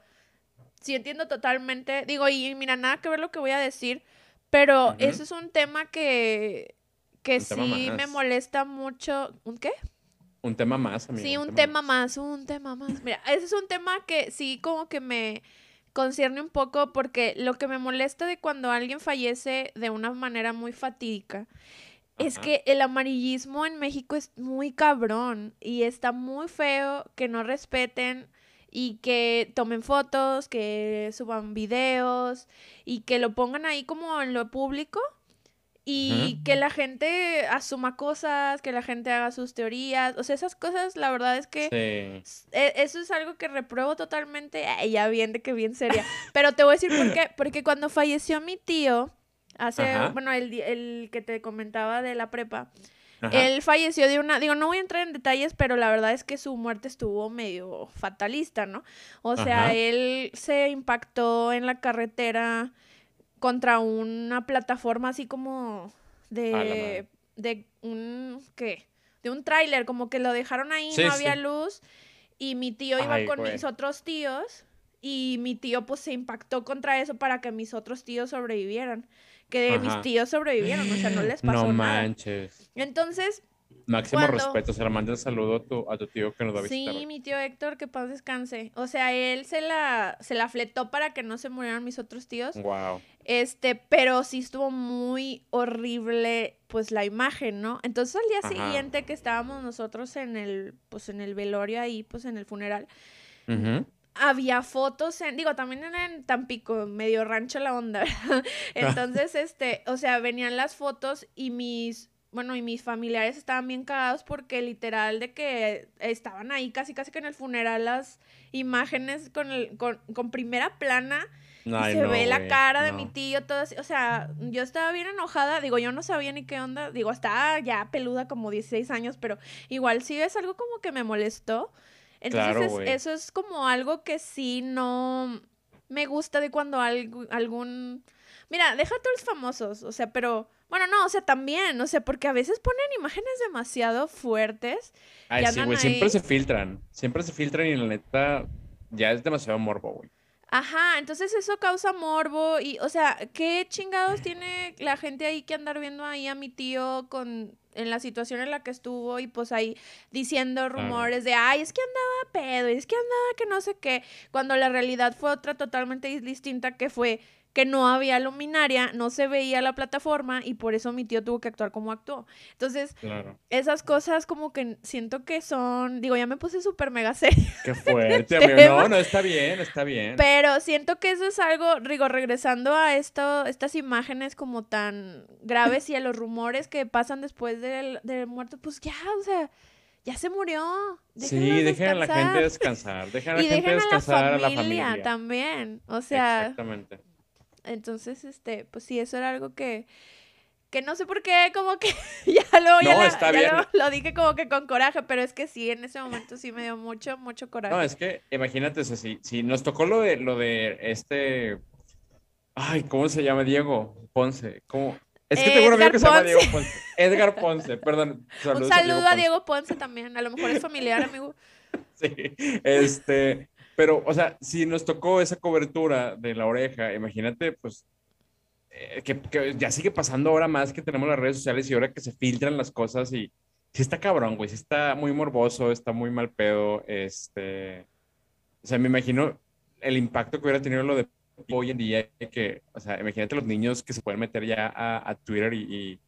sí entiendo totalmente, digo, y mira, nada que ver lo que voy a decir, pero eso es un tema que, que sí me molesta mucho. ¿Un qué? Un tema más, amigo. Sí, un, tema, más. un tema más. Mira, ese es un tema que sí como que me concierne un poco porque lo que me molesta de cuando alguien fallece de una manera muy fatídica es que el amarillismo en México es muy cabrón y está muy feo que no respeten y que tomen fotos, que suban videos y que lo pongan ahí como en lo público y que la gente asuma cosas, que la gente haga sus teorías, o sea, esas cosas, la verdad es que e, eso es algo que repruebo totalmente, ya bien de que bien seria, pero te voy a decir por qué, porque cuando falleció mi tío, hace, bueno, el, el que te comentaba de la prepa, él falleció de una, digo, no voy a entrar en detalles, pero la verdad es que su muerte estuvo medio fatalista, ¿no? O sea, él se impactó en la carretera contra una plataforma así como de, de un, ¿qué? De un tráiler, como que lo dejaron ahí, no había luz, y mi tío iba con mis otros tíos, y mi tío pues se impactó contra eso para que mis otros tíos sobrevivieran que mis tíos sobrevivieron, o sea, no les pasó no nada. manches. Entonces, Máximo respeto, se la manda el saludo a tu, a tu tío que nos va a visitar. Sí, mi tío Héctor, que paz descanse. O sea, él se la, se la fletó para que no se murieran mis otros tíos. Wow. Este, pero sí estuvo muy horrible, pues, la imagen, ¿no? Entonces, al día siguiente que estábamos nosotros en el, pues, en el velorio ahí, pues, en el funeral, había fotos en, digo, también en Tampico, medio rancho la onda, ¿verdad? Entonces, este, o sea, venían las fotos y mis bueno, y mis familiares estaban bien cagados porque literal de que estaban ahí casi casi que en el funeral las imágenes con, el, con, primera plana. y se ve la cara de mi tío, todo así. O sea, yo estaba bien enojada. Digo, yo no sabía ni qué onda. Digo, estaba ya peluda como 16 años, pero igual sí es algo como que me molestó. Entonces, eso es como algo que sí no me gusta de cuando algún... Mira, deja a todos los famosos, o sea, pero bueno, no, o sea, también, o sea, porque a veces ponen imágenes demasiado fuertes. Ay, sí, güey, siempre se filtran, siempre se filtran y la neta ya es demasiado morbo, güey. Ajá, entonces eso causa morbo y, o sea, ¿qué chingados tiene la gente ahí que andar viendo ahí a mi tío con en la situación en la que estuvo y pues ahí diciendo rumores de, ay, es que andaba pedo, es que andaba que no sé qué, cuando la realidad fue otra totalmente distinta que fue que no había luminaria, no se veía la plataforma y por eso mi tío tuvo que actuar como actuó. Entonces, esas cosas como que siento que son, digo, ya me puse súper mega seria. Qué fuerte, amigo. No, no, está bien, está bien. Pero siento que eso es algo, digo, regresando a esto, estas imágenes como tan graves y a los rumores que pasan después del, del muerto, pues ya, o sea ya se murió. sí, dejen a la gente descansar. Dejen a la gente descansar a la familia también. O sea. Exactamente. Entonces, este, pues sí, eso era algo que, que no sé por qué, como que ya, lo, ya, Lo, dije como que con coraje, pero es que sí, en ese momento sí me dio mucho, mucho coraje. No, es que imagínate, si, si nos tocó lo de, lo de este, ay, ¿cómo se llama? Diego Ponce, ¿cómo? Es que tengo un amigo que se llama Diego Ponce. Edgar Ponce, perdón. Un saludo a Diego Ponce también, a lo mejor es familiar, amigo. Sí, este, pero, o sea, si nos tocó esa cobertura de la oreja, imagínate, pues, eh, que, ya sigue pasando ahora más que tenemos las redes sociales y ahora que se filtran las cosas y sí está cabrón, güey, sí está muy morboso, está muy mal pedo, este, o sea, me imagino el impacto que hubiera tenido lo de hoy en día, que, o sea, imagínate los niños que se pueden meter ya a, Twitter y,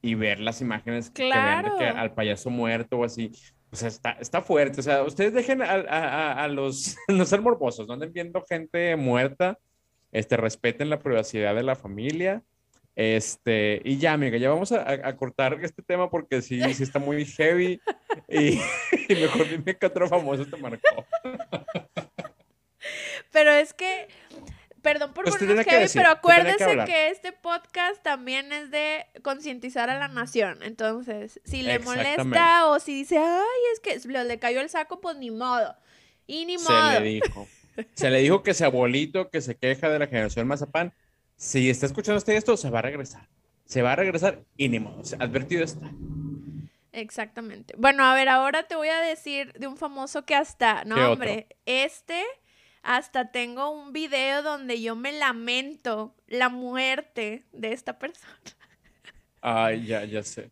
y, ver las imágenes que ven de que al payaso muerto o así. O sea, está, está fuerte. O sea, ustedes dejen a, a, a los, no ser morbosos, no anden viendo gente muerta. Este, respeten la privacidad de la familia. Este, y ya, amiga, ya vamos a, a cortar este tema porque sí, sí está muy heavy. Y, y mejor dime qué otro famoso te marcó. Pero es que Perdón por pues ponernos heavy, pero acuérdese que, este podcast también es de concientizar a la nación. Entonces, si le molesta o si dice, ay, es que le cayó el saco, pues ni modo. Y ni modo. Se le dijo. se le dijo que ese abuelito que se queja de la generación Mazapán, si está escuchando usted esto, se va a regresar. Se va a regresar y ni modo. Advertido está. Exactamente. Bueno, a ver, ahora te voy a decir de un famoso que hasta, no, hombre, este hasta tengo un video donde yo me lamento la muerte de esta persona. Ay, ya, ya sé.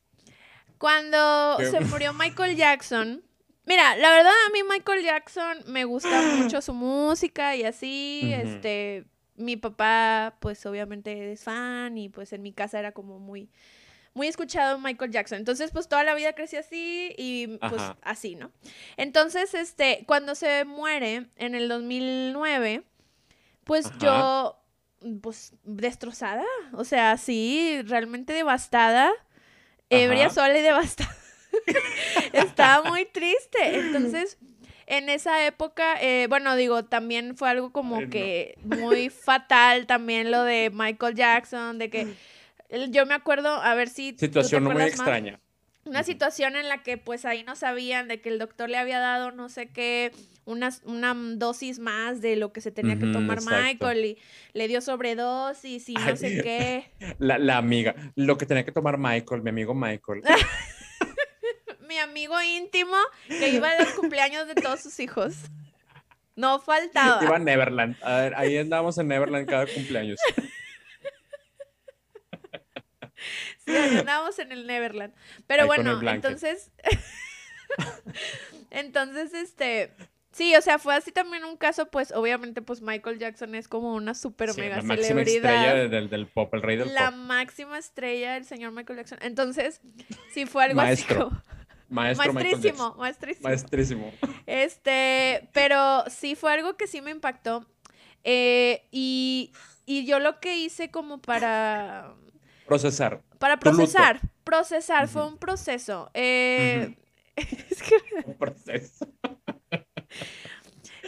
Cuando se murió Michael Jackson, mira, la verdad a mí Michael Jackson me gusta mucho su música y así, este, mi papá pues obviamente es fan y pues en mi casa era como muy muy escuchado Michael Jackson. Entonces, pues toda la vida crecí así y pues así, ¿no? Entonces, este, cuando se muere en el 2009, pues yo, pues destrozada, o sea, sí, realmente devastada, ebria, sola y devastada. Estaba muy triste. Entonces, en esa época, eh, bueno, digo, también fue algo como que muy fatal también lo de Michael Jackson, de que yo me acuerdo, a ver si... Situación muy extraña. Una situación en la que pues ahí no sabían de que el doctor le había dado no sé qué, una, una dosis más de lo que se tenía que tomar Michael y le dio sobredosis y no sé qué. La, la amiga, lo que tenía que tomar Michael, mi amigo Michael. mi amigo íntimo que iba a los cumpleaños de todos sus hijos. No faltaba. Iba a Neverland. A ver, ahí andábamos en Neverland cada cumpleaños. Sí, andábamos en el Neverland. Pero bueno, entonces. entonces, este. Sí, o sea, fue así también un caso, pues, obviamente, pues Michael Jackson es como una super mega la máxima estrella del, pop, el rey del la pop. La máxima estrella del señor Michael Jackson. Entonces, sí fue algo Maestro. así Maestro maestrísimo, maestrísimo. Maestrísimo. Este, pero sí fue algo que sí me impactó. Eh, y, y yo lo que hice como para... Procesar. Para procesar. Procesar, fue un proceso. Eh, es que... Un proceso.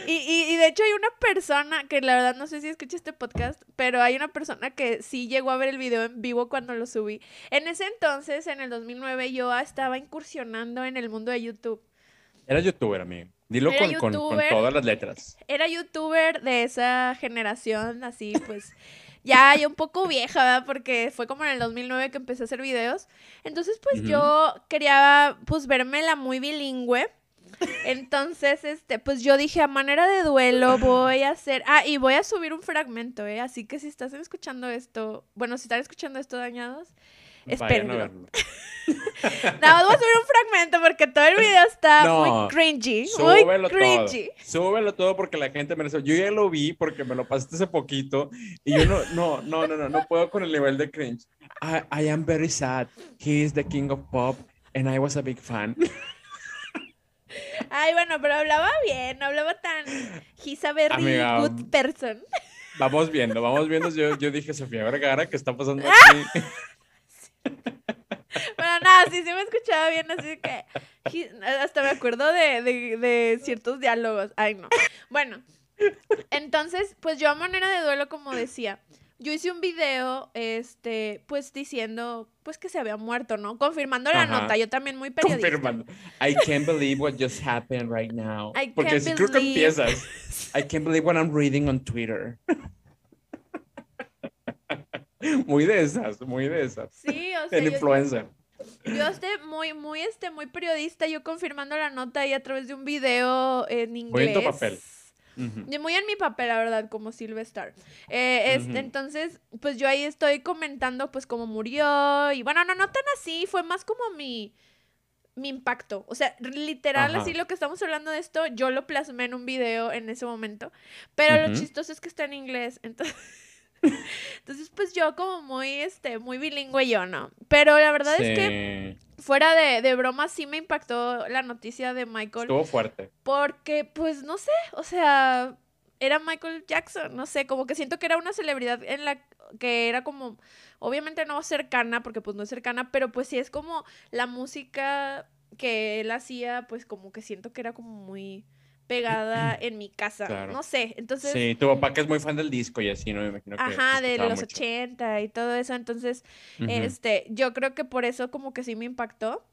Y, y, de hecho hay una persona que la verdad no sé si escucha este podcast, pero hay una persona que sí llegó a ver el video en vivo cuando lo subí. En ese entonces, en el 2009, yo estaba incursionando en el mundo de YouTube. Era youtuber, amigo. Dilo con, con, todas las letras. Era youtuber de esa generación, así pues. Ya, ya un poco vieja, ¿verdad? Porque fue como en el 2009 que empecé a hacer videos. Entonces, pues yo quería, pues, verme la muy bilingüe. Entonces, este, pues yo dije, a manera de duelo voy a hacer... Ah, y voy a subir un fragmento, ¿eh? Así que si estás escuchando esto, bueno, si están escuchando esto dañados, espérenlo. Nada más voy a subir un fragmento porque todo el video está muy cringy. Súbelo cringy. todo. Súbelo todo porque la gente merece. Yo ya lo vi porque me lo pasaste hace poquito y yo no, no, no, no, no, no puedo con el nivel de cringe. I, I am very sad. He is the king of pop and I was a big fan. Ay, bueno, pero hablaba bien, no hablaba tan. He's a very good person. Vamos viendo, vamos viendo. Yo, yo dije, Sofía Vergara, ¿qué está pasando aquí? Bueno, nada, sí, sí me escuchaba bien, así que hasta me acuerdo de, de, de, ciertos diálogos. Ay, no. Bueno, entonces, pues yo a manera de duelo, como decía, yo hice un video, este, pues diciendo, pues que se había muerto, ¿no? Confirmando la nota, yo también muy periodista. Confirmando. I can't believe what just happened right now. Porque si creo que empiezas. I can't believe what I'm reading on Twitter. muy de esas, muy de esas. Sí, o sea. El influencer. Yo estoy muy, muy, este, muy periodista, yo confirmando la nota ahí a través de un video en inglés. Muy en tu papel. Muy en mi papel, la verdad, como Sylvester. Eh, este, Entonces, pues yo ahí estoy comentando, pues, cómo murió. Y bueno, no, no tan así, fue más como mi, mi impacto. O sea, literal, así lo que estamos hablando de esto, yo lo plasmé en un video en ese momento. Pero lo chistoso es que está en inglés. Entonces. Entonces, pues yo como muy, este, muy bilingüe yo, ¿no? Pero la verdad es que fuera de, de broma sí me impactó la noticia de Michael. Estuvo fuerte. Porque, pues, no sé, o sea, era Michael Jackson, no sé, como que siento que era una celebridad en la que era como, obviamente no cercana, porque pues no es cercana, pero pues sí es como la música que él hacía, pues como que siento que era como muy pegada en mi casa. No sé, entonces... Sí, tu papá que es muy fan del disco y así, ¿no? Me imagino que Ajá, de los 80 y todo eso. Entonces, este, yo creo que por eso como que sí me impactó.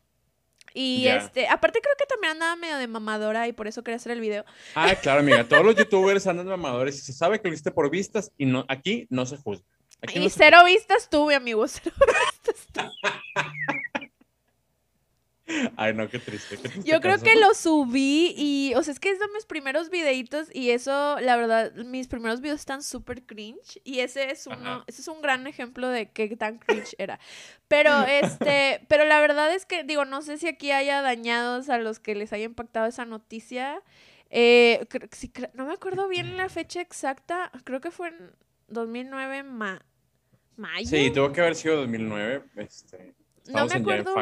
Y este, aparte creo que también andaba medio de mamadora y por eso quería hacer el video. Ah, claro, amiga, todos los youtubers andan mamadores y se sabe que lo hiciste por vistas y no, aquí no se juzga. y cero vistas tuve, amigo, cero vistas tú. Ay, no, qué triste. Yo creo que lo subí y, o sea, es que es de mis primeros videitos y eso, la verdad, mis primeros videos están súper cringe y ese es uno, ese es un gran ejemplo de qué tan cringe era. Pero, este, pero la verdad es que, digo, no sé si aquí haya dañados a los que les haya impactado esa noticia. Eh, no me acuerdo bien la fecha exacta, creo que fue en 2009, ma mayo. Sí, tuvo que haber sido 2009, este, no me acuerdo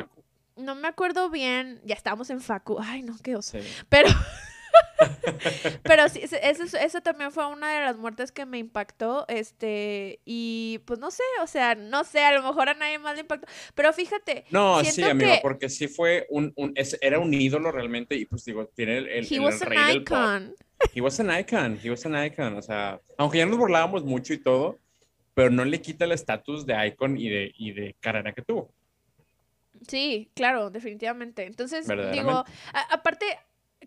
no me acuerdo bien, ya estábamos en Facu, ay no, qué oso. Pero, pero sí, eso, eso también fue una de las muertes que me impactó, este, y pues no sé, o sea, no sé, a lo mejor a nadie más le impactó, pero fíjate. No, sí, amigo, porque sí fue un, un era un ídolo realmente, y pues digo, tiene el, el, He was an icon. He was an icon, he was an icon, o sea, aunque ya nos burlábamos mucho y todo, pero no le quita el estatus de icon y de, y de carrera que tuvo. Sí, claro, definitivamente. Entonces, digo, aparte,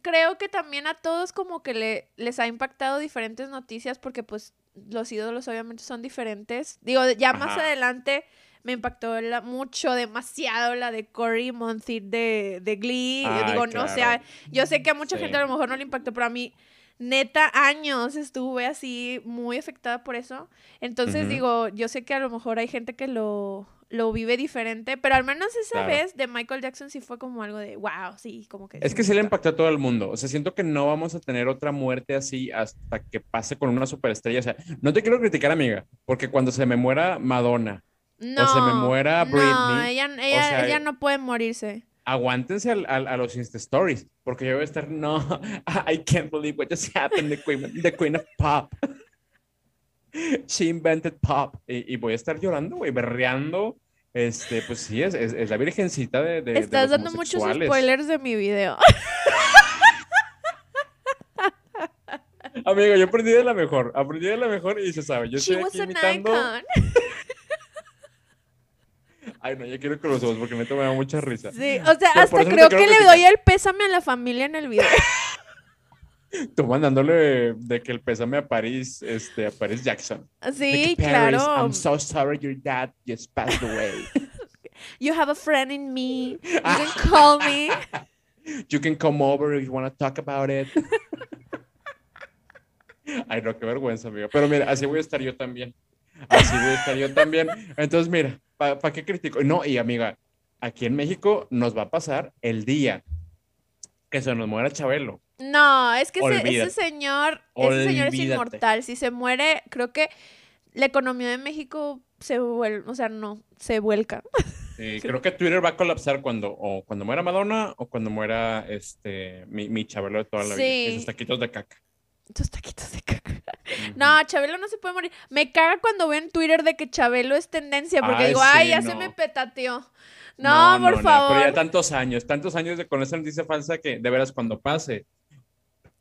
creo que también a todos como que le, les ha impactado diferentes noticias porque pues los ídolos obviamente son diferentes. Digo, ya más adelante me impactó la, mucho, demasiado la de Cory Monteith de, de Glee. digo, no, o sea, yo sé que a mucha gente a lo mejor no le impactó, pero a mí neta años estuve así muy afectada por eso. Entonces digo, yo sé que a lo mejor hay gente que lo, lo vive diferente, pero al menos esa vez de Michael Jackson sí fue como algo de wow, sí, como que... Es que sí le impactó a todo el mundo, o sea, siento que no vamos a tener otra muerte así hasta que pase con una superestrella, o sea, no te quiero criticar, amiga, porque cuando se me muera Madonna, o se me muera Britney... No, ella, ella, no puede morirse aguántense a los Insta Stories, porque yo voy a estar, no, I can't believe what just happened, the Queen, the queen of Pop. She invented pop. Y, voy a estar llorando, güey, berreando este, pues sí, es, es, la virgencita de, de Estás dando muchos spoilers de mi video. Amigo, yo aprendí de la mejor, aprendí de la mejor y se sabe, yo estoy aquí imitando... Ay, no, ya quiero con los ojos porque me da mucha risa. Sí, o sea, hasta creo que le doy el pésame a la familia en el video. Tú mandándole de que el pésame a Paris, este, a Paris Jackson. Sí, claro. I'm so sorry your dad just passed away. you have a friend in me. You can call me. You can come over if you want to talk about it. Ay, no, qué vergüenza, amigo. Pero mira, así voy a estar yo también. Así voy a estar yo también. Entonces, mira, ¿para qué critico? No, y amiga, aquí en México nos va a pasar el día que se nos muera Chabelo. No, es que ese, señor, ese señor es inmortal. Si se muere, creo que la economía de México se vuelve, o sea, no, se vuelca. creo que Twitter va a colapsar cuando, o cuando muera Madonna o cuando muera este mi, mi Chabelo de toda la vida. Esos taquitos de caca. Esos taquitos de caca. No, Chabelo no se puede morir. Me caga cuando veo en Twitter de que Chabelo es tendencia, porque digo, ay, ya se me petateó. No, por favor. pero ya tantos años, tantos años de con esa noticia falsa que de veras cuando pase,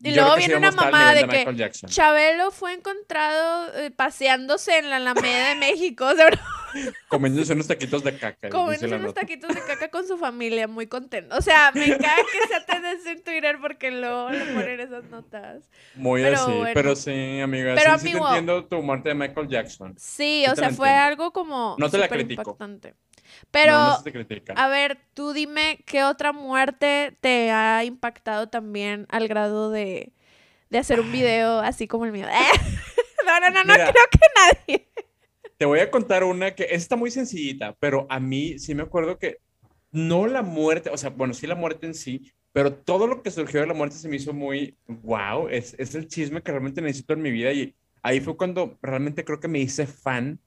y luego viene una mamada de, que Chabelo fue encontrado eh, paseándose en la Alameda de México. O Comiéndose unos taquitos de caca. Comiéndose unos taquitos de caca con su familia, muy contento. O sea, me encanta que sea tendencia en Twitter porque luego le ponen esas notas. Muy así, pero sí, amiga. Pero sí, amigo, sí te entiendo tu muerte de Michael Jackson. Sí, o sea, fue algo como. No te la critico. Impactante. Pero, a ver, tú dime qué otra muerte te ha impactado también al grado de, hacer un video así como el mío. no, no, no, no creo que nadie. Te voy a contar una que está muy sencillita, pero a mí sí me acuerdo que no la muerte, o sea, bueno, sí la muerte en sí, pero todo lo que surgió de la muerte se me hizo muy, wow, es, es el chisme que realmente necesito en mi vida y ahí fue cuando realmente creo que me hice fan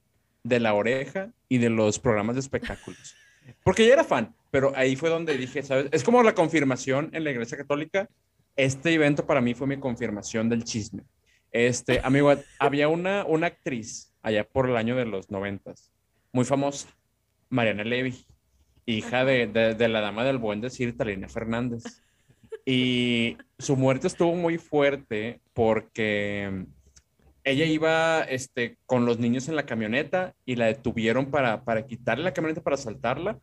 de la oreja y de los programas de espectáculos. Porque yo era fan, pero ahí fue donde dije, ¿sabes? Es como la confirmación en la Iglesia Católica. Este evento para mí fue mi confirmación del chisme. Este, amigo, había una, una actriz allá por el año de los noventas, muy famosa, Mariana Levy, hija de, de, la dama del buen decir, Talina Fernández. Y su muerte estuvo muy fuerte porque ella iba este, con los niños en la camioneta y la detuvieron para, para quitarle la camioneta para saltarla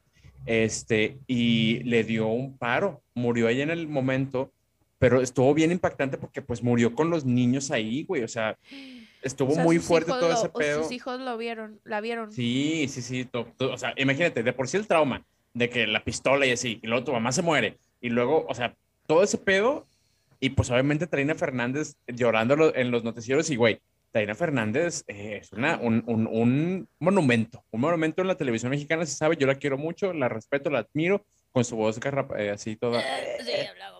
este, y le dio un paro. Murió ella en el momento, pero estuvo bien impactante porque pues murió con los niños ahí, güey, o sea, estuvo muy fuerte todo ese pedo. Sus hijos lo vieron, la vieron. Sí, sí, sí, o sea, imagínate, de por sí el trauma de que la pistola y así, y luego tu mamá se muere, y luego, o sea, todo ese pedo, y pues obviamente Trina Fernández llorando en los noticieros y, güey, Taina Fernández eh, es una, un, un, monumento, un monumento en la televisión mexicana, se sabe, yo la quiero mucho, la respeto, la admiro, con su voz eh, así toda. Eh, sí, habla como así.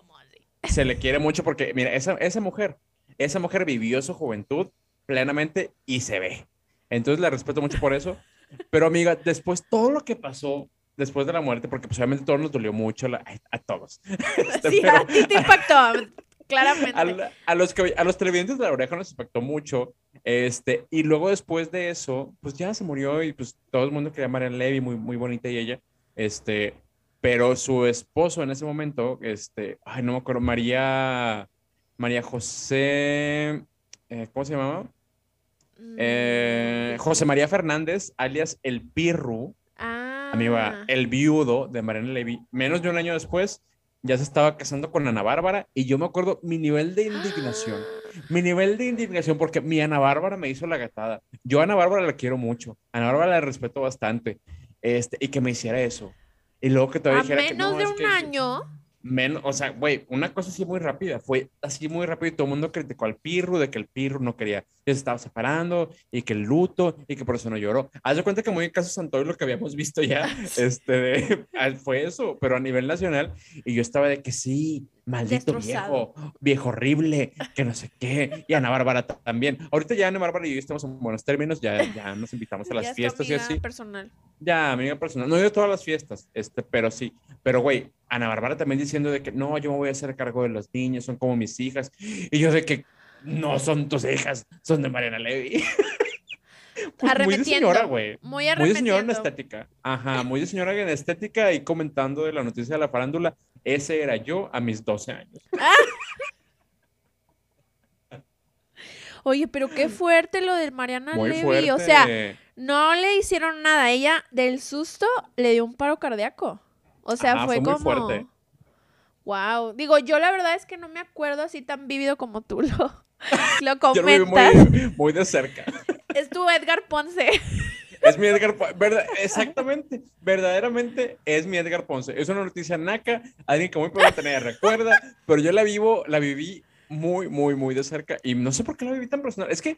Se le quiere mucho porque, mira, esa, esa mujer, esa mujer vivió su juventud plenamente y se ve. Entonces la respeto mucho por eso. Pero amiga, después todo lo que pasó después de la muerte, porque pues obviamente todo nos dolió mucho a, todos. Este, sí, a ti te impactó. Claramente. A, los que, a los televidentes de la oreja nos impactó mucho. Este, y luego después de eso, pues ya se murió y pues todo el mundo quería a Marianne Levy, muy, muy bonita y ella. Este, pero su esposo en ese momento, este, ay, no me acuerdo, María, María José, eh, ¿cómo se llamaba? Mm, eh, José María Fernández, alias El Pirru, ah. amiga, el viudo de Marianne Levy, menos de un año después, ya se estaba casando con Ana Bárbara y yo me acuerdo mi nivel de indignación, mi nivel de indignación porque mi Ana Bárbara me hizo la gatada. Yo a Ana Bárbara la quiero mucho, a Ana Bárbara la respeto bastante, este, y que me hiciera eso. Y luego que todavía dijera menos de un año. menos, o sea, güey, una cosa así muy rápida, fue así muy rápido y todo el mundo criticó al Pirru de que el Pirru no quería, que se estaba separando y que el luto y que por eso no lloró. Haz de cuenta que muy en caso Santoy lo que habíamos visto ya, este, fue eso, pero a nivel nacional y yo estaba de que sí, maldito viejo, viejo horrible, que no sé qué, y Ana Bárbara también. Ahorita ya Ana Bárbara y yo estamos en buenos términos, ya, ya nos invitamos a las fiestas y así. personal. Ya, amiga personal. No he ido a todas las fiestas, este, pero sí. Pero, güey, Ana Bárbara también diciendo de que no, yo me voy a hacer cargo de los niños, son como mis hijas. Y yo de que no son tus hijas, son de Mariana Levy. Pues muy de señora, güey. Muy, muy de señora en estética. Ajá, muy de señora en estética y comentando de la noticia de la farándula. Ese era yo a mis 12 años. Oye, pero qué fuerte lo del Mariana Levy. O sea, no le hicieron nada. Ella, del susto, le dio un paro cardíaco. O sea, fue, como. fuerte. Wow. Digo, yo la verdad es que no me acuerdo así tan vívido como tú lo, lo comentas. muy, muy, de cerca. Es tu Edgar Ponce. Es mi Edgar Ponce. exactamente. Verdaderamente es mi Edgar Ponce. Es una noticia naca. Alguien que muy probablemente nadie recuerda. Pero yo la vivo, la viví muy, muy, muy de cerca. Y no sé por qué la viví tan personal. Es que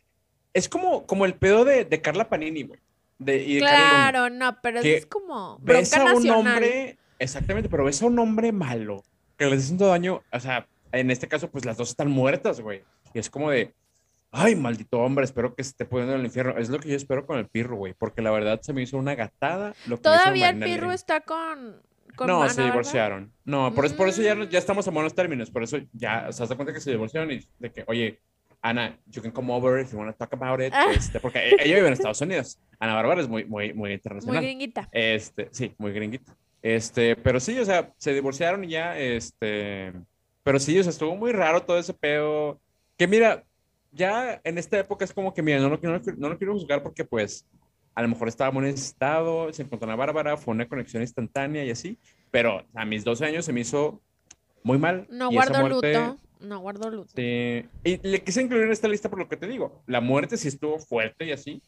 es como, como el pedo de, de Carla Panini, güey. De, claro, no, pero es como. Ves a un hombre Exactamente, pero ves a un hombre malo que le hace todo daño, o sea, en este caso, pues las dos están muertas, güey. Y es como de, ay, maldito hombre, espero que se esté poniendo en el infierno. Es lo que yo espero con el pirro, güey, porque la verdad se me hizo una gatada. Lo que Todavía el pirro está con... no, se divorciaron. No, por, eso, por eso ya, mm. ya estamos en buenos términos. Por eso ya, o sea, se cuenta que se divorciaron y de que, oye, Ana, you can come over if you want to talk about it. Ah. Este, porque e, ella vive en Estados Unidos. Ana Bárbara es muy, muy, muy internacional. Muy gringuita. Este, sí, muy gringuita. Este, pero sí, o sea, se divorciaron y ya, este, pero sí, o sea, estuvo muy raro todo ese pedo. Que mira, ya en esta época es como que, mira, no, no, no, no lo quiero juzgar porque pues a lo mejor estaba muy necesitado, se encontró una Bárbara, fue una conexión instantánea y así, pero a mis 12 años se me hizo muy mal. No guardo luto, no guardo luto. Sí, y le quise incluir en esta lista por lo que te digo, la muerte sí estuvo fuerte y así,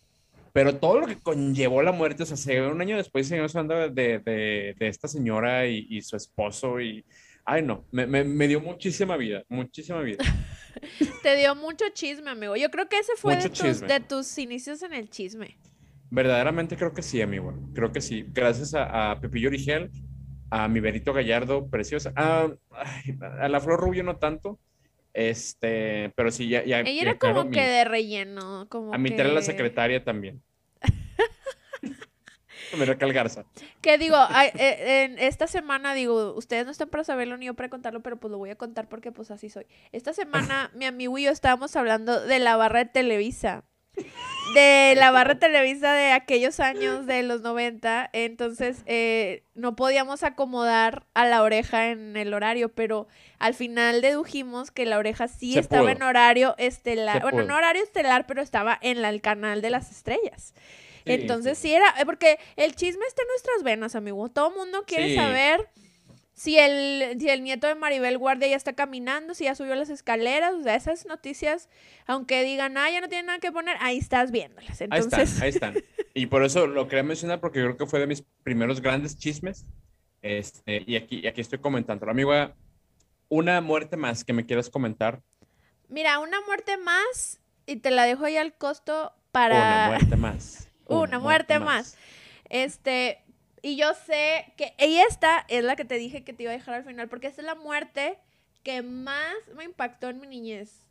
pero todo lo que conllevó la muerte, o sea, un año después seguimos hablando de, de, de esta señora y, y, su esposo y, ay no, me, me, me, dio muchísima vida, muchísima vida. Te dio mucho chisme, amigo. Yo creo que ese fue de tus, de tus, inicios en el chisme. Verdaderamente creo que sí, amigo. Creo que sí. Gracias a, a Pepillo Origel, a mi Berito Gallardo, preciosa. A, a la Flor Rubio no tanto, este, pero sí, ya. ya Ella era como que de relleno. Como a mi que... la secretaria también. Mira Garza. Que digo, eh, en esta semana, digo, ustedes no están para saberlo ni yo para contarlo, pero pues lo voy a contar porque pues así soy. Esta semana mi amigo y yo estábamos hablando de la barra de Televisa de la barra Televisa de aquellos años de los 90, entonces eh, no podíamos acomodar a la oreja en el horario, pero al final dedujimos que la oreja sí estaba en horario estelar, bueno, no horario estelar, pero estaba en el canal de las estrellas. Entonces sí. era, eh, porque el chisme está en nuestras venas, amigo. Todo mundo quiere saber si el, si el nieto de Maribel Guardia ya está caminando, si ya subió las escaleras, o sea, esas noticias, aunque digan, ah, ya no tienen nada que poner, ahí estás viéndolas. Entonces... Ahí están, ahí están. Y por eso lo quería mencionar porque creo que fue de mis primeros grandes chismes. Este, y aquí, y aquí estoy comentando. Amigo, una muerte más que me quieras comentar. Mira, una muerte más y te la dejo ahí al costo para... Una muerte más. Una, muerte, más. Este, y yo sé que y esta es la que te dije que te iba a dejar al final, porque esta es la muerte que más me impactó en mi niñez.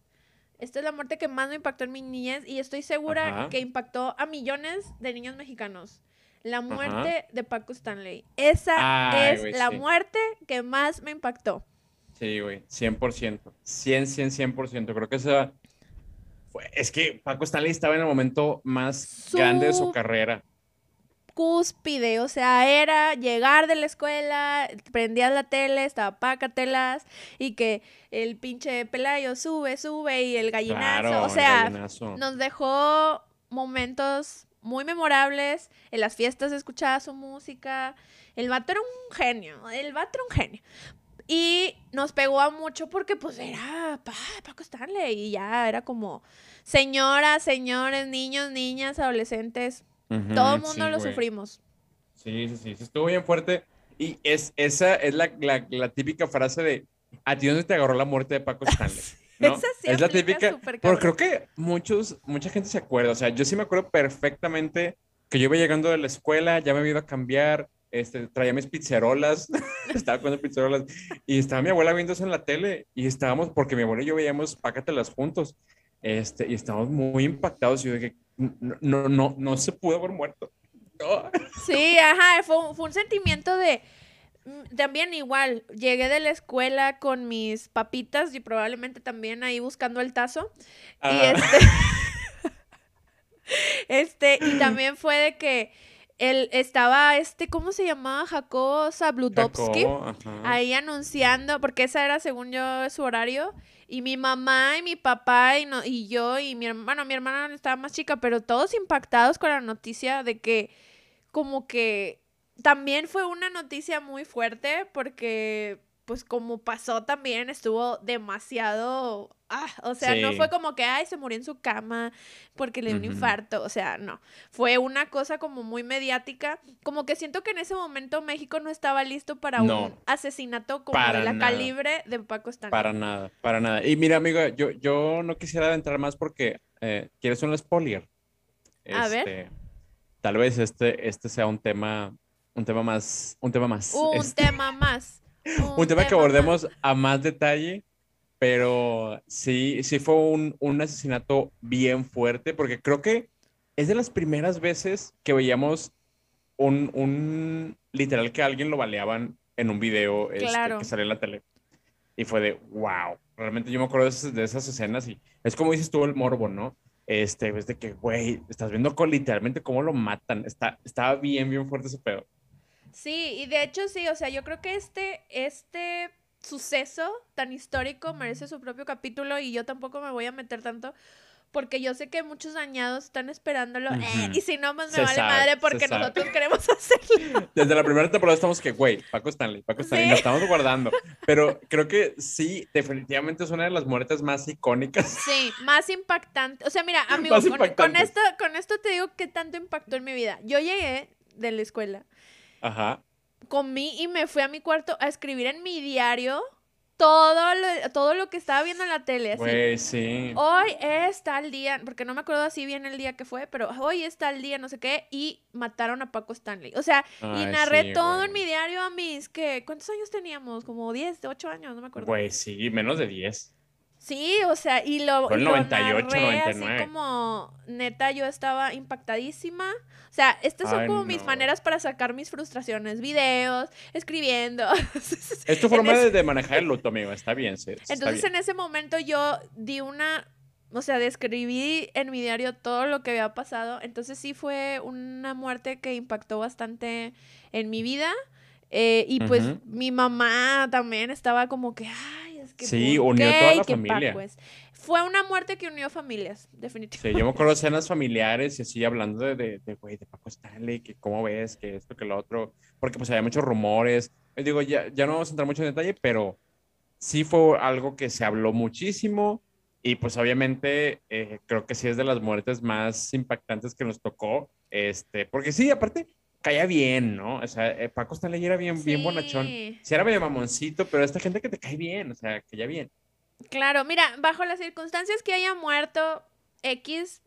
Esta es la muerte que más me impactó en mi niñez y estoy segura que impactó a millones de niños mexicanos. La muerte de Paco Stanley. Esa es la muerte que más me impactó. Sí, güey, 100%. 100, 100, 100%. Creo que esa... Fue... Es que Paco Stanley estaba en el momento más grande de su carrera cúspide, o sea, era llegar de la escuela, prendías la tele, estaba pácatelas y que el pinche Pelayo sube, sube y el gallinazo, o sea, nos dejó momentos muy memorables, en las fiestas escuchaba su música, el vato era un genio, el vato era un genio. Y nos pegó a mucho porque pues era pa, Paco Stanley y ya era como señoras, señores, niños, niñas, adolescentes, todo el mundo lo sufrimos. Sí, sí, sí, estuvo bien fuerte. Y es, esa es la, la, típica frase de, ¿a ti dónde te agarró la muerte de Paco Stanley? ¿No? es la típica, pero creo que muchos, mucha gente se acuerda, o sea, yo sí me acuerdo perfectamente que yo iba llegando de la escuela, ya me había ido a cambiar, este, traía mis pizzerolas, estaba comiendo pizzerolas, y estaba mi abuela viendo eso en la tele, y estábamos, porque mi abuela y yo veíamos Pácatelas juntos, este, y estábamos muy impactados, y yo dije, no, no, no, se pudo haber muerto. Sí, ajá, fue, fue un sentimiento de, mm, también igual, llegué de la escuela con mis papitas y probablemente también ahí buscando el tazo. Y este, este, y también fue de que él estaba este, ¿cómo se llamaba? Jacob Zabludovsky. Ahí anunciando, porque esa era según yo su horario. Y mi mamá y mi papá y, no, y yo y mi hermano, mi hermana estaba más chica, pero todos impactados con la noticia de que como que también fue una noticia muy fuerte porque pues como pasó también, estuvo demasiado, ah, o sea, no fue como que, ay, se murió en su cama porque le dio un infarto, o sea, no, fue una cosa como muy mediática, como que siento que en ese momento México no estaba listo para un asesinato como de la calibre de Paco Stanley. Para nada, para nada. Y mira, amiga, yo, yo no quisiera entrar más porque, eh, ¿quieres un spoiler? A ver. Este, tal vez este, este sea un tema, un tema más, un tema más. Un este, tema más un, tema, que abordemos a más detalle, pero sí, sí fue un, un, asesinato bien fuerte, porque creo que es de las primeras veces que veíamos un, un literal que alguien lo baleaban en un video este, que sale en la tele. Y fue de, wow, realmente yo me acuerdo de esas, de esas escenas y es como dices tú el morbo, ¿no? Este, es de que, güey, estás viendo con, literalmente cómo lo matan. Está, estaba bien, bien fuerte ese pedo. Sí, y de hecho sí, o sea, yo creo que este, este suceso tan histórico merece su propio capítulo y yo tampoco me voy a meter tanto porque yo sé que muchos dañados están esperándolo eh, y si no, más me vale madre porque nosotros queremos hacerlo. Desde la primera temporada estamos que, güey, Paco Stanley, Paco Stanley, nos estamos guardando. Pero creo que sí, definitivamente es una de las muertes más icónicas. Sí, más impactante. O sea, mira, amigo, con, esto, con esto te digo que tanto impactó en mi vida. Yo llegué de la escuela Ajá. Comí y me fui a mi cuarto a escribir en mi diario todo lo, todo lo que estaba viendo en la tele. Así. sí. Hoy es tal día, porque no me acuerdo así bien el día que fue, pero hoy es tal día, no sé qué, y mataron a Paco Stanley. O sea, y narré todo en mi diario a mis, que ¿cuántos años teníamos? Como 10, 8 años, no me acuerdo. Güey, sí, menos de 10. Sí, o sea, y lo, Fue el 98, 99. así como, neta, yo estaba impactadísima. O sea, estas son como mis maneras para sacar mis frustraciones. Videos, escribiendo. Es tu forma de, manejar el luto, amigo. Está bien, sí. Entonces, en ese momento yo di una... O sea, describí en mi diario todo lo que había pasado. Entonces sí fue una muerte que impactó bastante en mi vida. Eh, y pues mi mamá también estaba como que, ay, que. Sí, unió toda la familia. Fue una muerte que unió familias, definitivamente. Sí, yo me acuerdo de escenas familiares y así hablando de, de, de, güey, de Paco Stanley, que cómo ves, que esto, que lo otro, porque pues había muchos rumores. Yo digo, ya, ya no vamos a entrar mucho en detalle, pero sí fue algo que se habló muchísimo y pues obviamente eh, creo que sí es de las muertes más impactantes que nos tocó, este, porque sí, aparte caía bien, ¿no? O sea, eh, Paco Stanley era bien, bien bonachón. Sí era medio mamoncito, pero esta gente que te cae bien, o sea, que ya bien. Claro, mira, bajo las circunstancias que haya muerto X,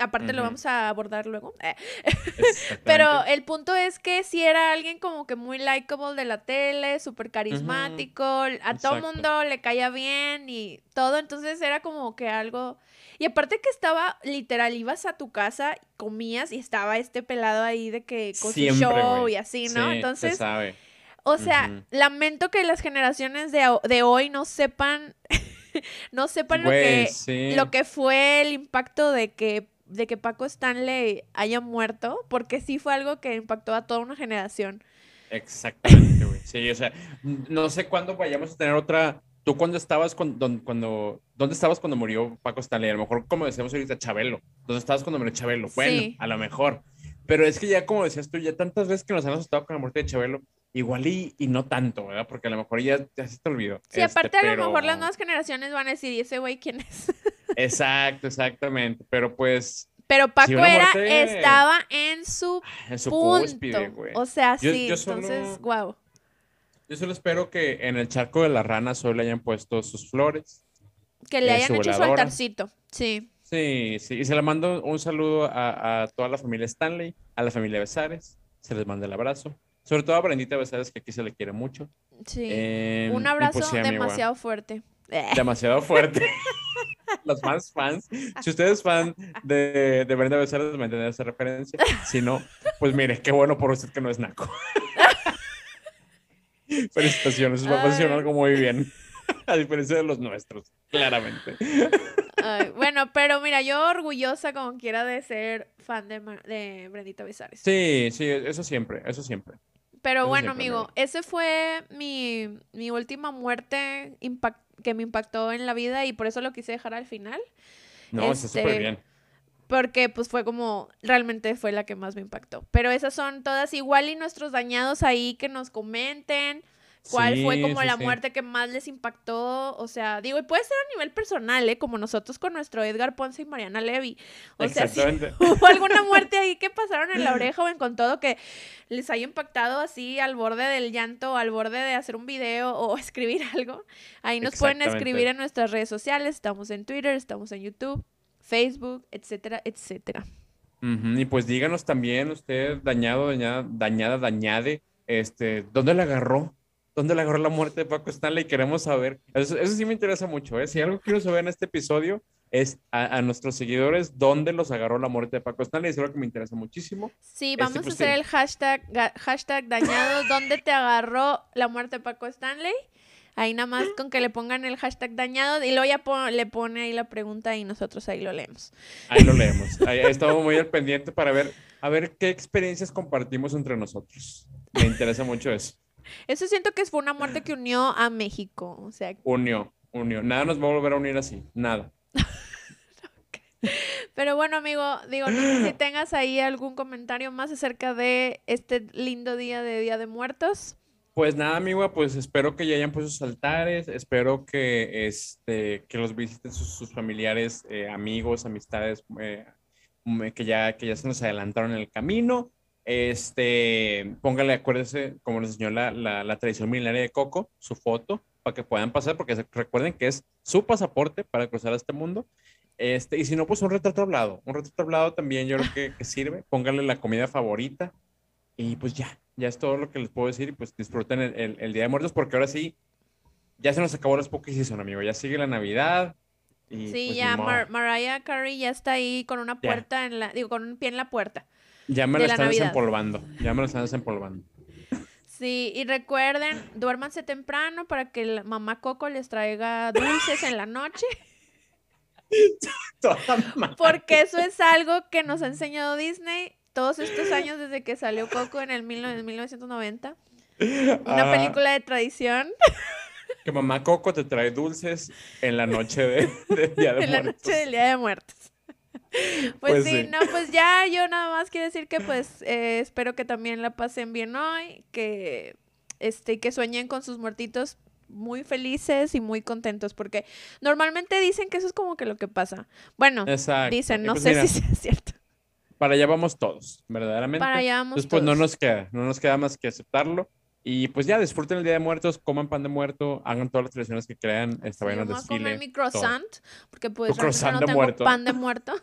aparte lo vamos a abordar luego. Eh, pero el punto es que si era alguien como que muy likable de la tele, súper carismático, a todo mundo le caía bien y todo, entonces era como que algo y aparte que estaba, literal, ibas a tu casa, comías y estaba este pelado ahí de que con su show y así, ¿no? Entonces, sabe. o sea, lamento que las generaciones de, de hoy no sepan, no sepan lo, que, lo que fue el impacto de que de que Paco Stanley haya muerto, porque sí fue algo que impactó a toda una generación. Exactamente, güey. Sí, o sea, no sé cuándo vayamos a tener otra ¿Tú cuándo estabas cuando, cuando, dónde estabas cuando murió Paco Stanley? A lo mejor, como decíamos ahorita, Chabelo. ¿Dónde estabas cuando murió Chabelo? Bueno, a lo mejor. Pero es que ya, como decías tú, ya tantas veces que nos han asustado con la muerte de Chabelo, igual y, y no tanto, ¿verdad? Porque a lo mejor ya, ya se te olvidó. Sí, aparte a lo mejor las nuevas generaciones van a decir, ¿y ese güey quién es? Exacto, exactamente. Pero pues... Pero Paco era, estaba en su, en su punto. O sea, sí, entonces, wow. Yo solo espero que en el charco de la rana solo le hayan puesto sus flores. Que le eh, hayan hecho su altarcito, sí. Sí, sí. Y se le mando un saludo a, toda la familia Stanley, a la familia Besares. Se les manda el abrazo. Sobre todo a Brendita Besares, que aquí se le quiere mucho. Sí. Em, un abrazo pues demasiado fuerte. Demasiado fuerte. Los más fans. Si ustedes es fan de, de Brenda Besares, me entienden esa referencia. Si no, pues mire, qué bueno por usted que no es naco. Felicitaciones, va a funcionar algo muy bien. A diferencia de los nuestros, claramente. bueno, pero mira, yo orgullosa como quiera de ser fan de, de Brendita Besares. Sí, sí, eso siempre, eso siempre. Pero bueno, amigo, ese fue mi, última muerte que me impactó en la vida y por eso lo quise dejar al final. No, está súper este, bien. Porque pues fue como, realmente fue la que más me impactó. Pero esas son todas igual y nuestros dañados ahí que nos comenten cuál fue como la muerte que más les impactó, o sea, digo, y puede ser a nivel personal, ¿eh? Como nosotros con nuestro Edgar Ponce y Mariana Levy. O sea, si hubo alguna muerte ahí que pasaron en la oreja o en con todo que les haya impactado así al borde del llanto, al borde de hacer un video o escribir algo, ahí nos pueden escribir en nuestras redes sociales, estamos en Twitter, estamos en YouTube, Facebook, etcétera, etcétera. Y pues díganos también usted, dañado, dañada, dañada, dañade, este, ¿dónde la agarró? Dónde le agarró la muerte de Paco Stanley. Queremos saber. Eso, sí me interesa mucho. ¿eh? Si algo quiero saber en este episodio es a, nuestros seguidores dónde los agarró la muerte de Paco Stanley. Es algo que me interesa muchísimo. Sí, este, vamos a pues, hacer el hashtag, hashtag dañado. ¿Dónde te agarró la muerte de Paco Stanley? Ahí nada más con que le pongan el hashtag dañado y luego ya le pone ahí la pregunta y nosotros ahí lo leemos. Ahí lo leemos. Ahí estamos muy al pendiente para ver, a ver qué experiencias compartimos entre nosotros. Me interesa mucho eso. Eso siento que fue una muerte que unió a México. O sea, unió, unió. Nada nos va a volver a unir así. Nada. Pero bueno, amigo, digo, no sé si tengas ahí algún comentario más acerca de este lindo día de Día de Muertos. Pues nada, amigo, pues espero que ya hayan puesto sus altares, espero que, este, que los visiten sus, familiares, eh, amigos, amistades, eh, que, ya, que ya se nos adelantaron en el camino. Este, póngale, acuérdese, como nos enseñó la, la, tradición milenaria de Coco, su foto, para que puedan pasar, porque recuerden que es su pasaporte para cruzar a este mundo. Este, y si no, pues un retrato hablado. Un retrato hablado también yo creo que, que sirve. Póngale la comida favorita. Y pues ya, ya es todo lo que les puedo decir. Y pues disfruten el, el, Día de Muertos, porque ahora sí, ya se nos acabó los Spooky Season, amigo. Ya sigue la Navidad. Y, sí, pues, ya Mariah Carey ya está ahí con una puerta en la, digo, con un pie en la puerta. Ya me lo están desempolvando. Ya me lo están desempolvando. Sí, y recuerden, duérmanse temprano para que la mamá Coco les traiga dulces en la noche. Porque eso es algo que nos ha enseñado Disney todos estos años desde que salió Coco en el 1990. Una ah. película de tradición. Que mamá Coco te trae dulces en la noche de, Día de En la noche del Día de Muertos. Pues, pues, sí, no, pues ya yo nada más quiero decir que pues eh, espero que también la pasen bien hoy, que este que sueñen con sus muertitos muy felices y muy contentos porque normalmente dicen que eso es como que lo que pasa. Bueno, dicen, no pues sé si es cierto. Para allá vamos todos, verdaderamente. Para allá vamos Después no nos queda, no nos queda más que aceptarlo. Y pues ya, disfruten el Día de Muertos, coman pan de muerto, hagan todas las tradiciones que crean, esta sí, vayan al desfile. comer mi croissant, porque pues no tengo pan de muerto.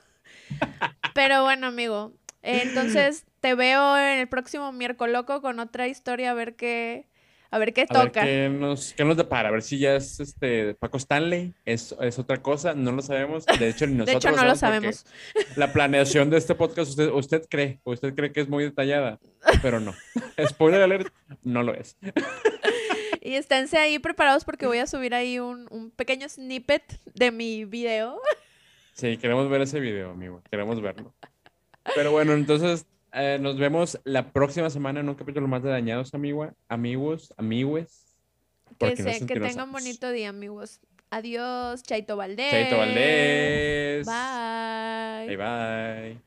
Pero bueno, amigo. entonces te veo en el próximo miércoles loco con otra historia a ver qué. A ver qué toca. qué, nos, qué nos depara, a ver si ya es este Paco Stanley, es, es otra cosa, no lo sabemos. De hecho, ni nosotros. de hecho, no lo sabemos. La planeación de este podcast, usted, usted cree, usted cree que es muy detallada, pero no. Spoiler alert, no lo es. Y esténse ahí preparados porque voy a subir ahí un, un pequeño snippet de mi video. Sí, queremos ver ese video, amigo. Queremos verlo. Pero bueno, entonces eh, nos vemos la próxima semana en un capítulo más de Dañados, amigo, amigos, amigües. Que, sé, que tengan bonito día, amigos. Adiós, Chaito Valdés. Chaito Valdés. Bye. Bye, bye.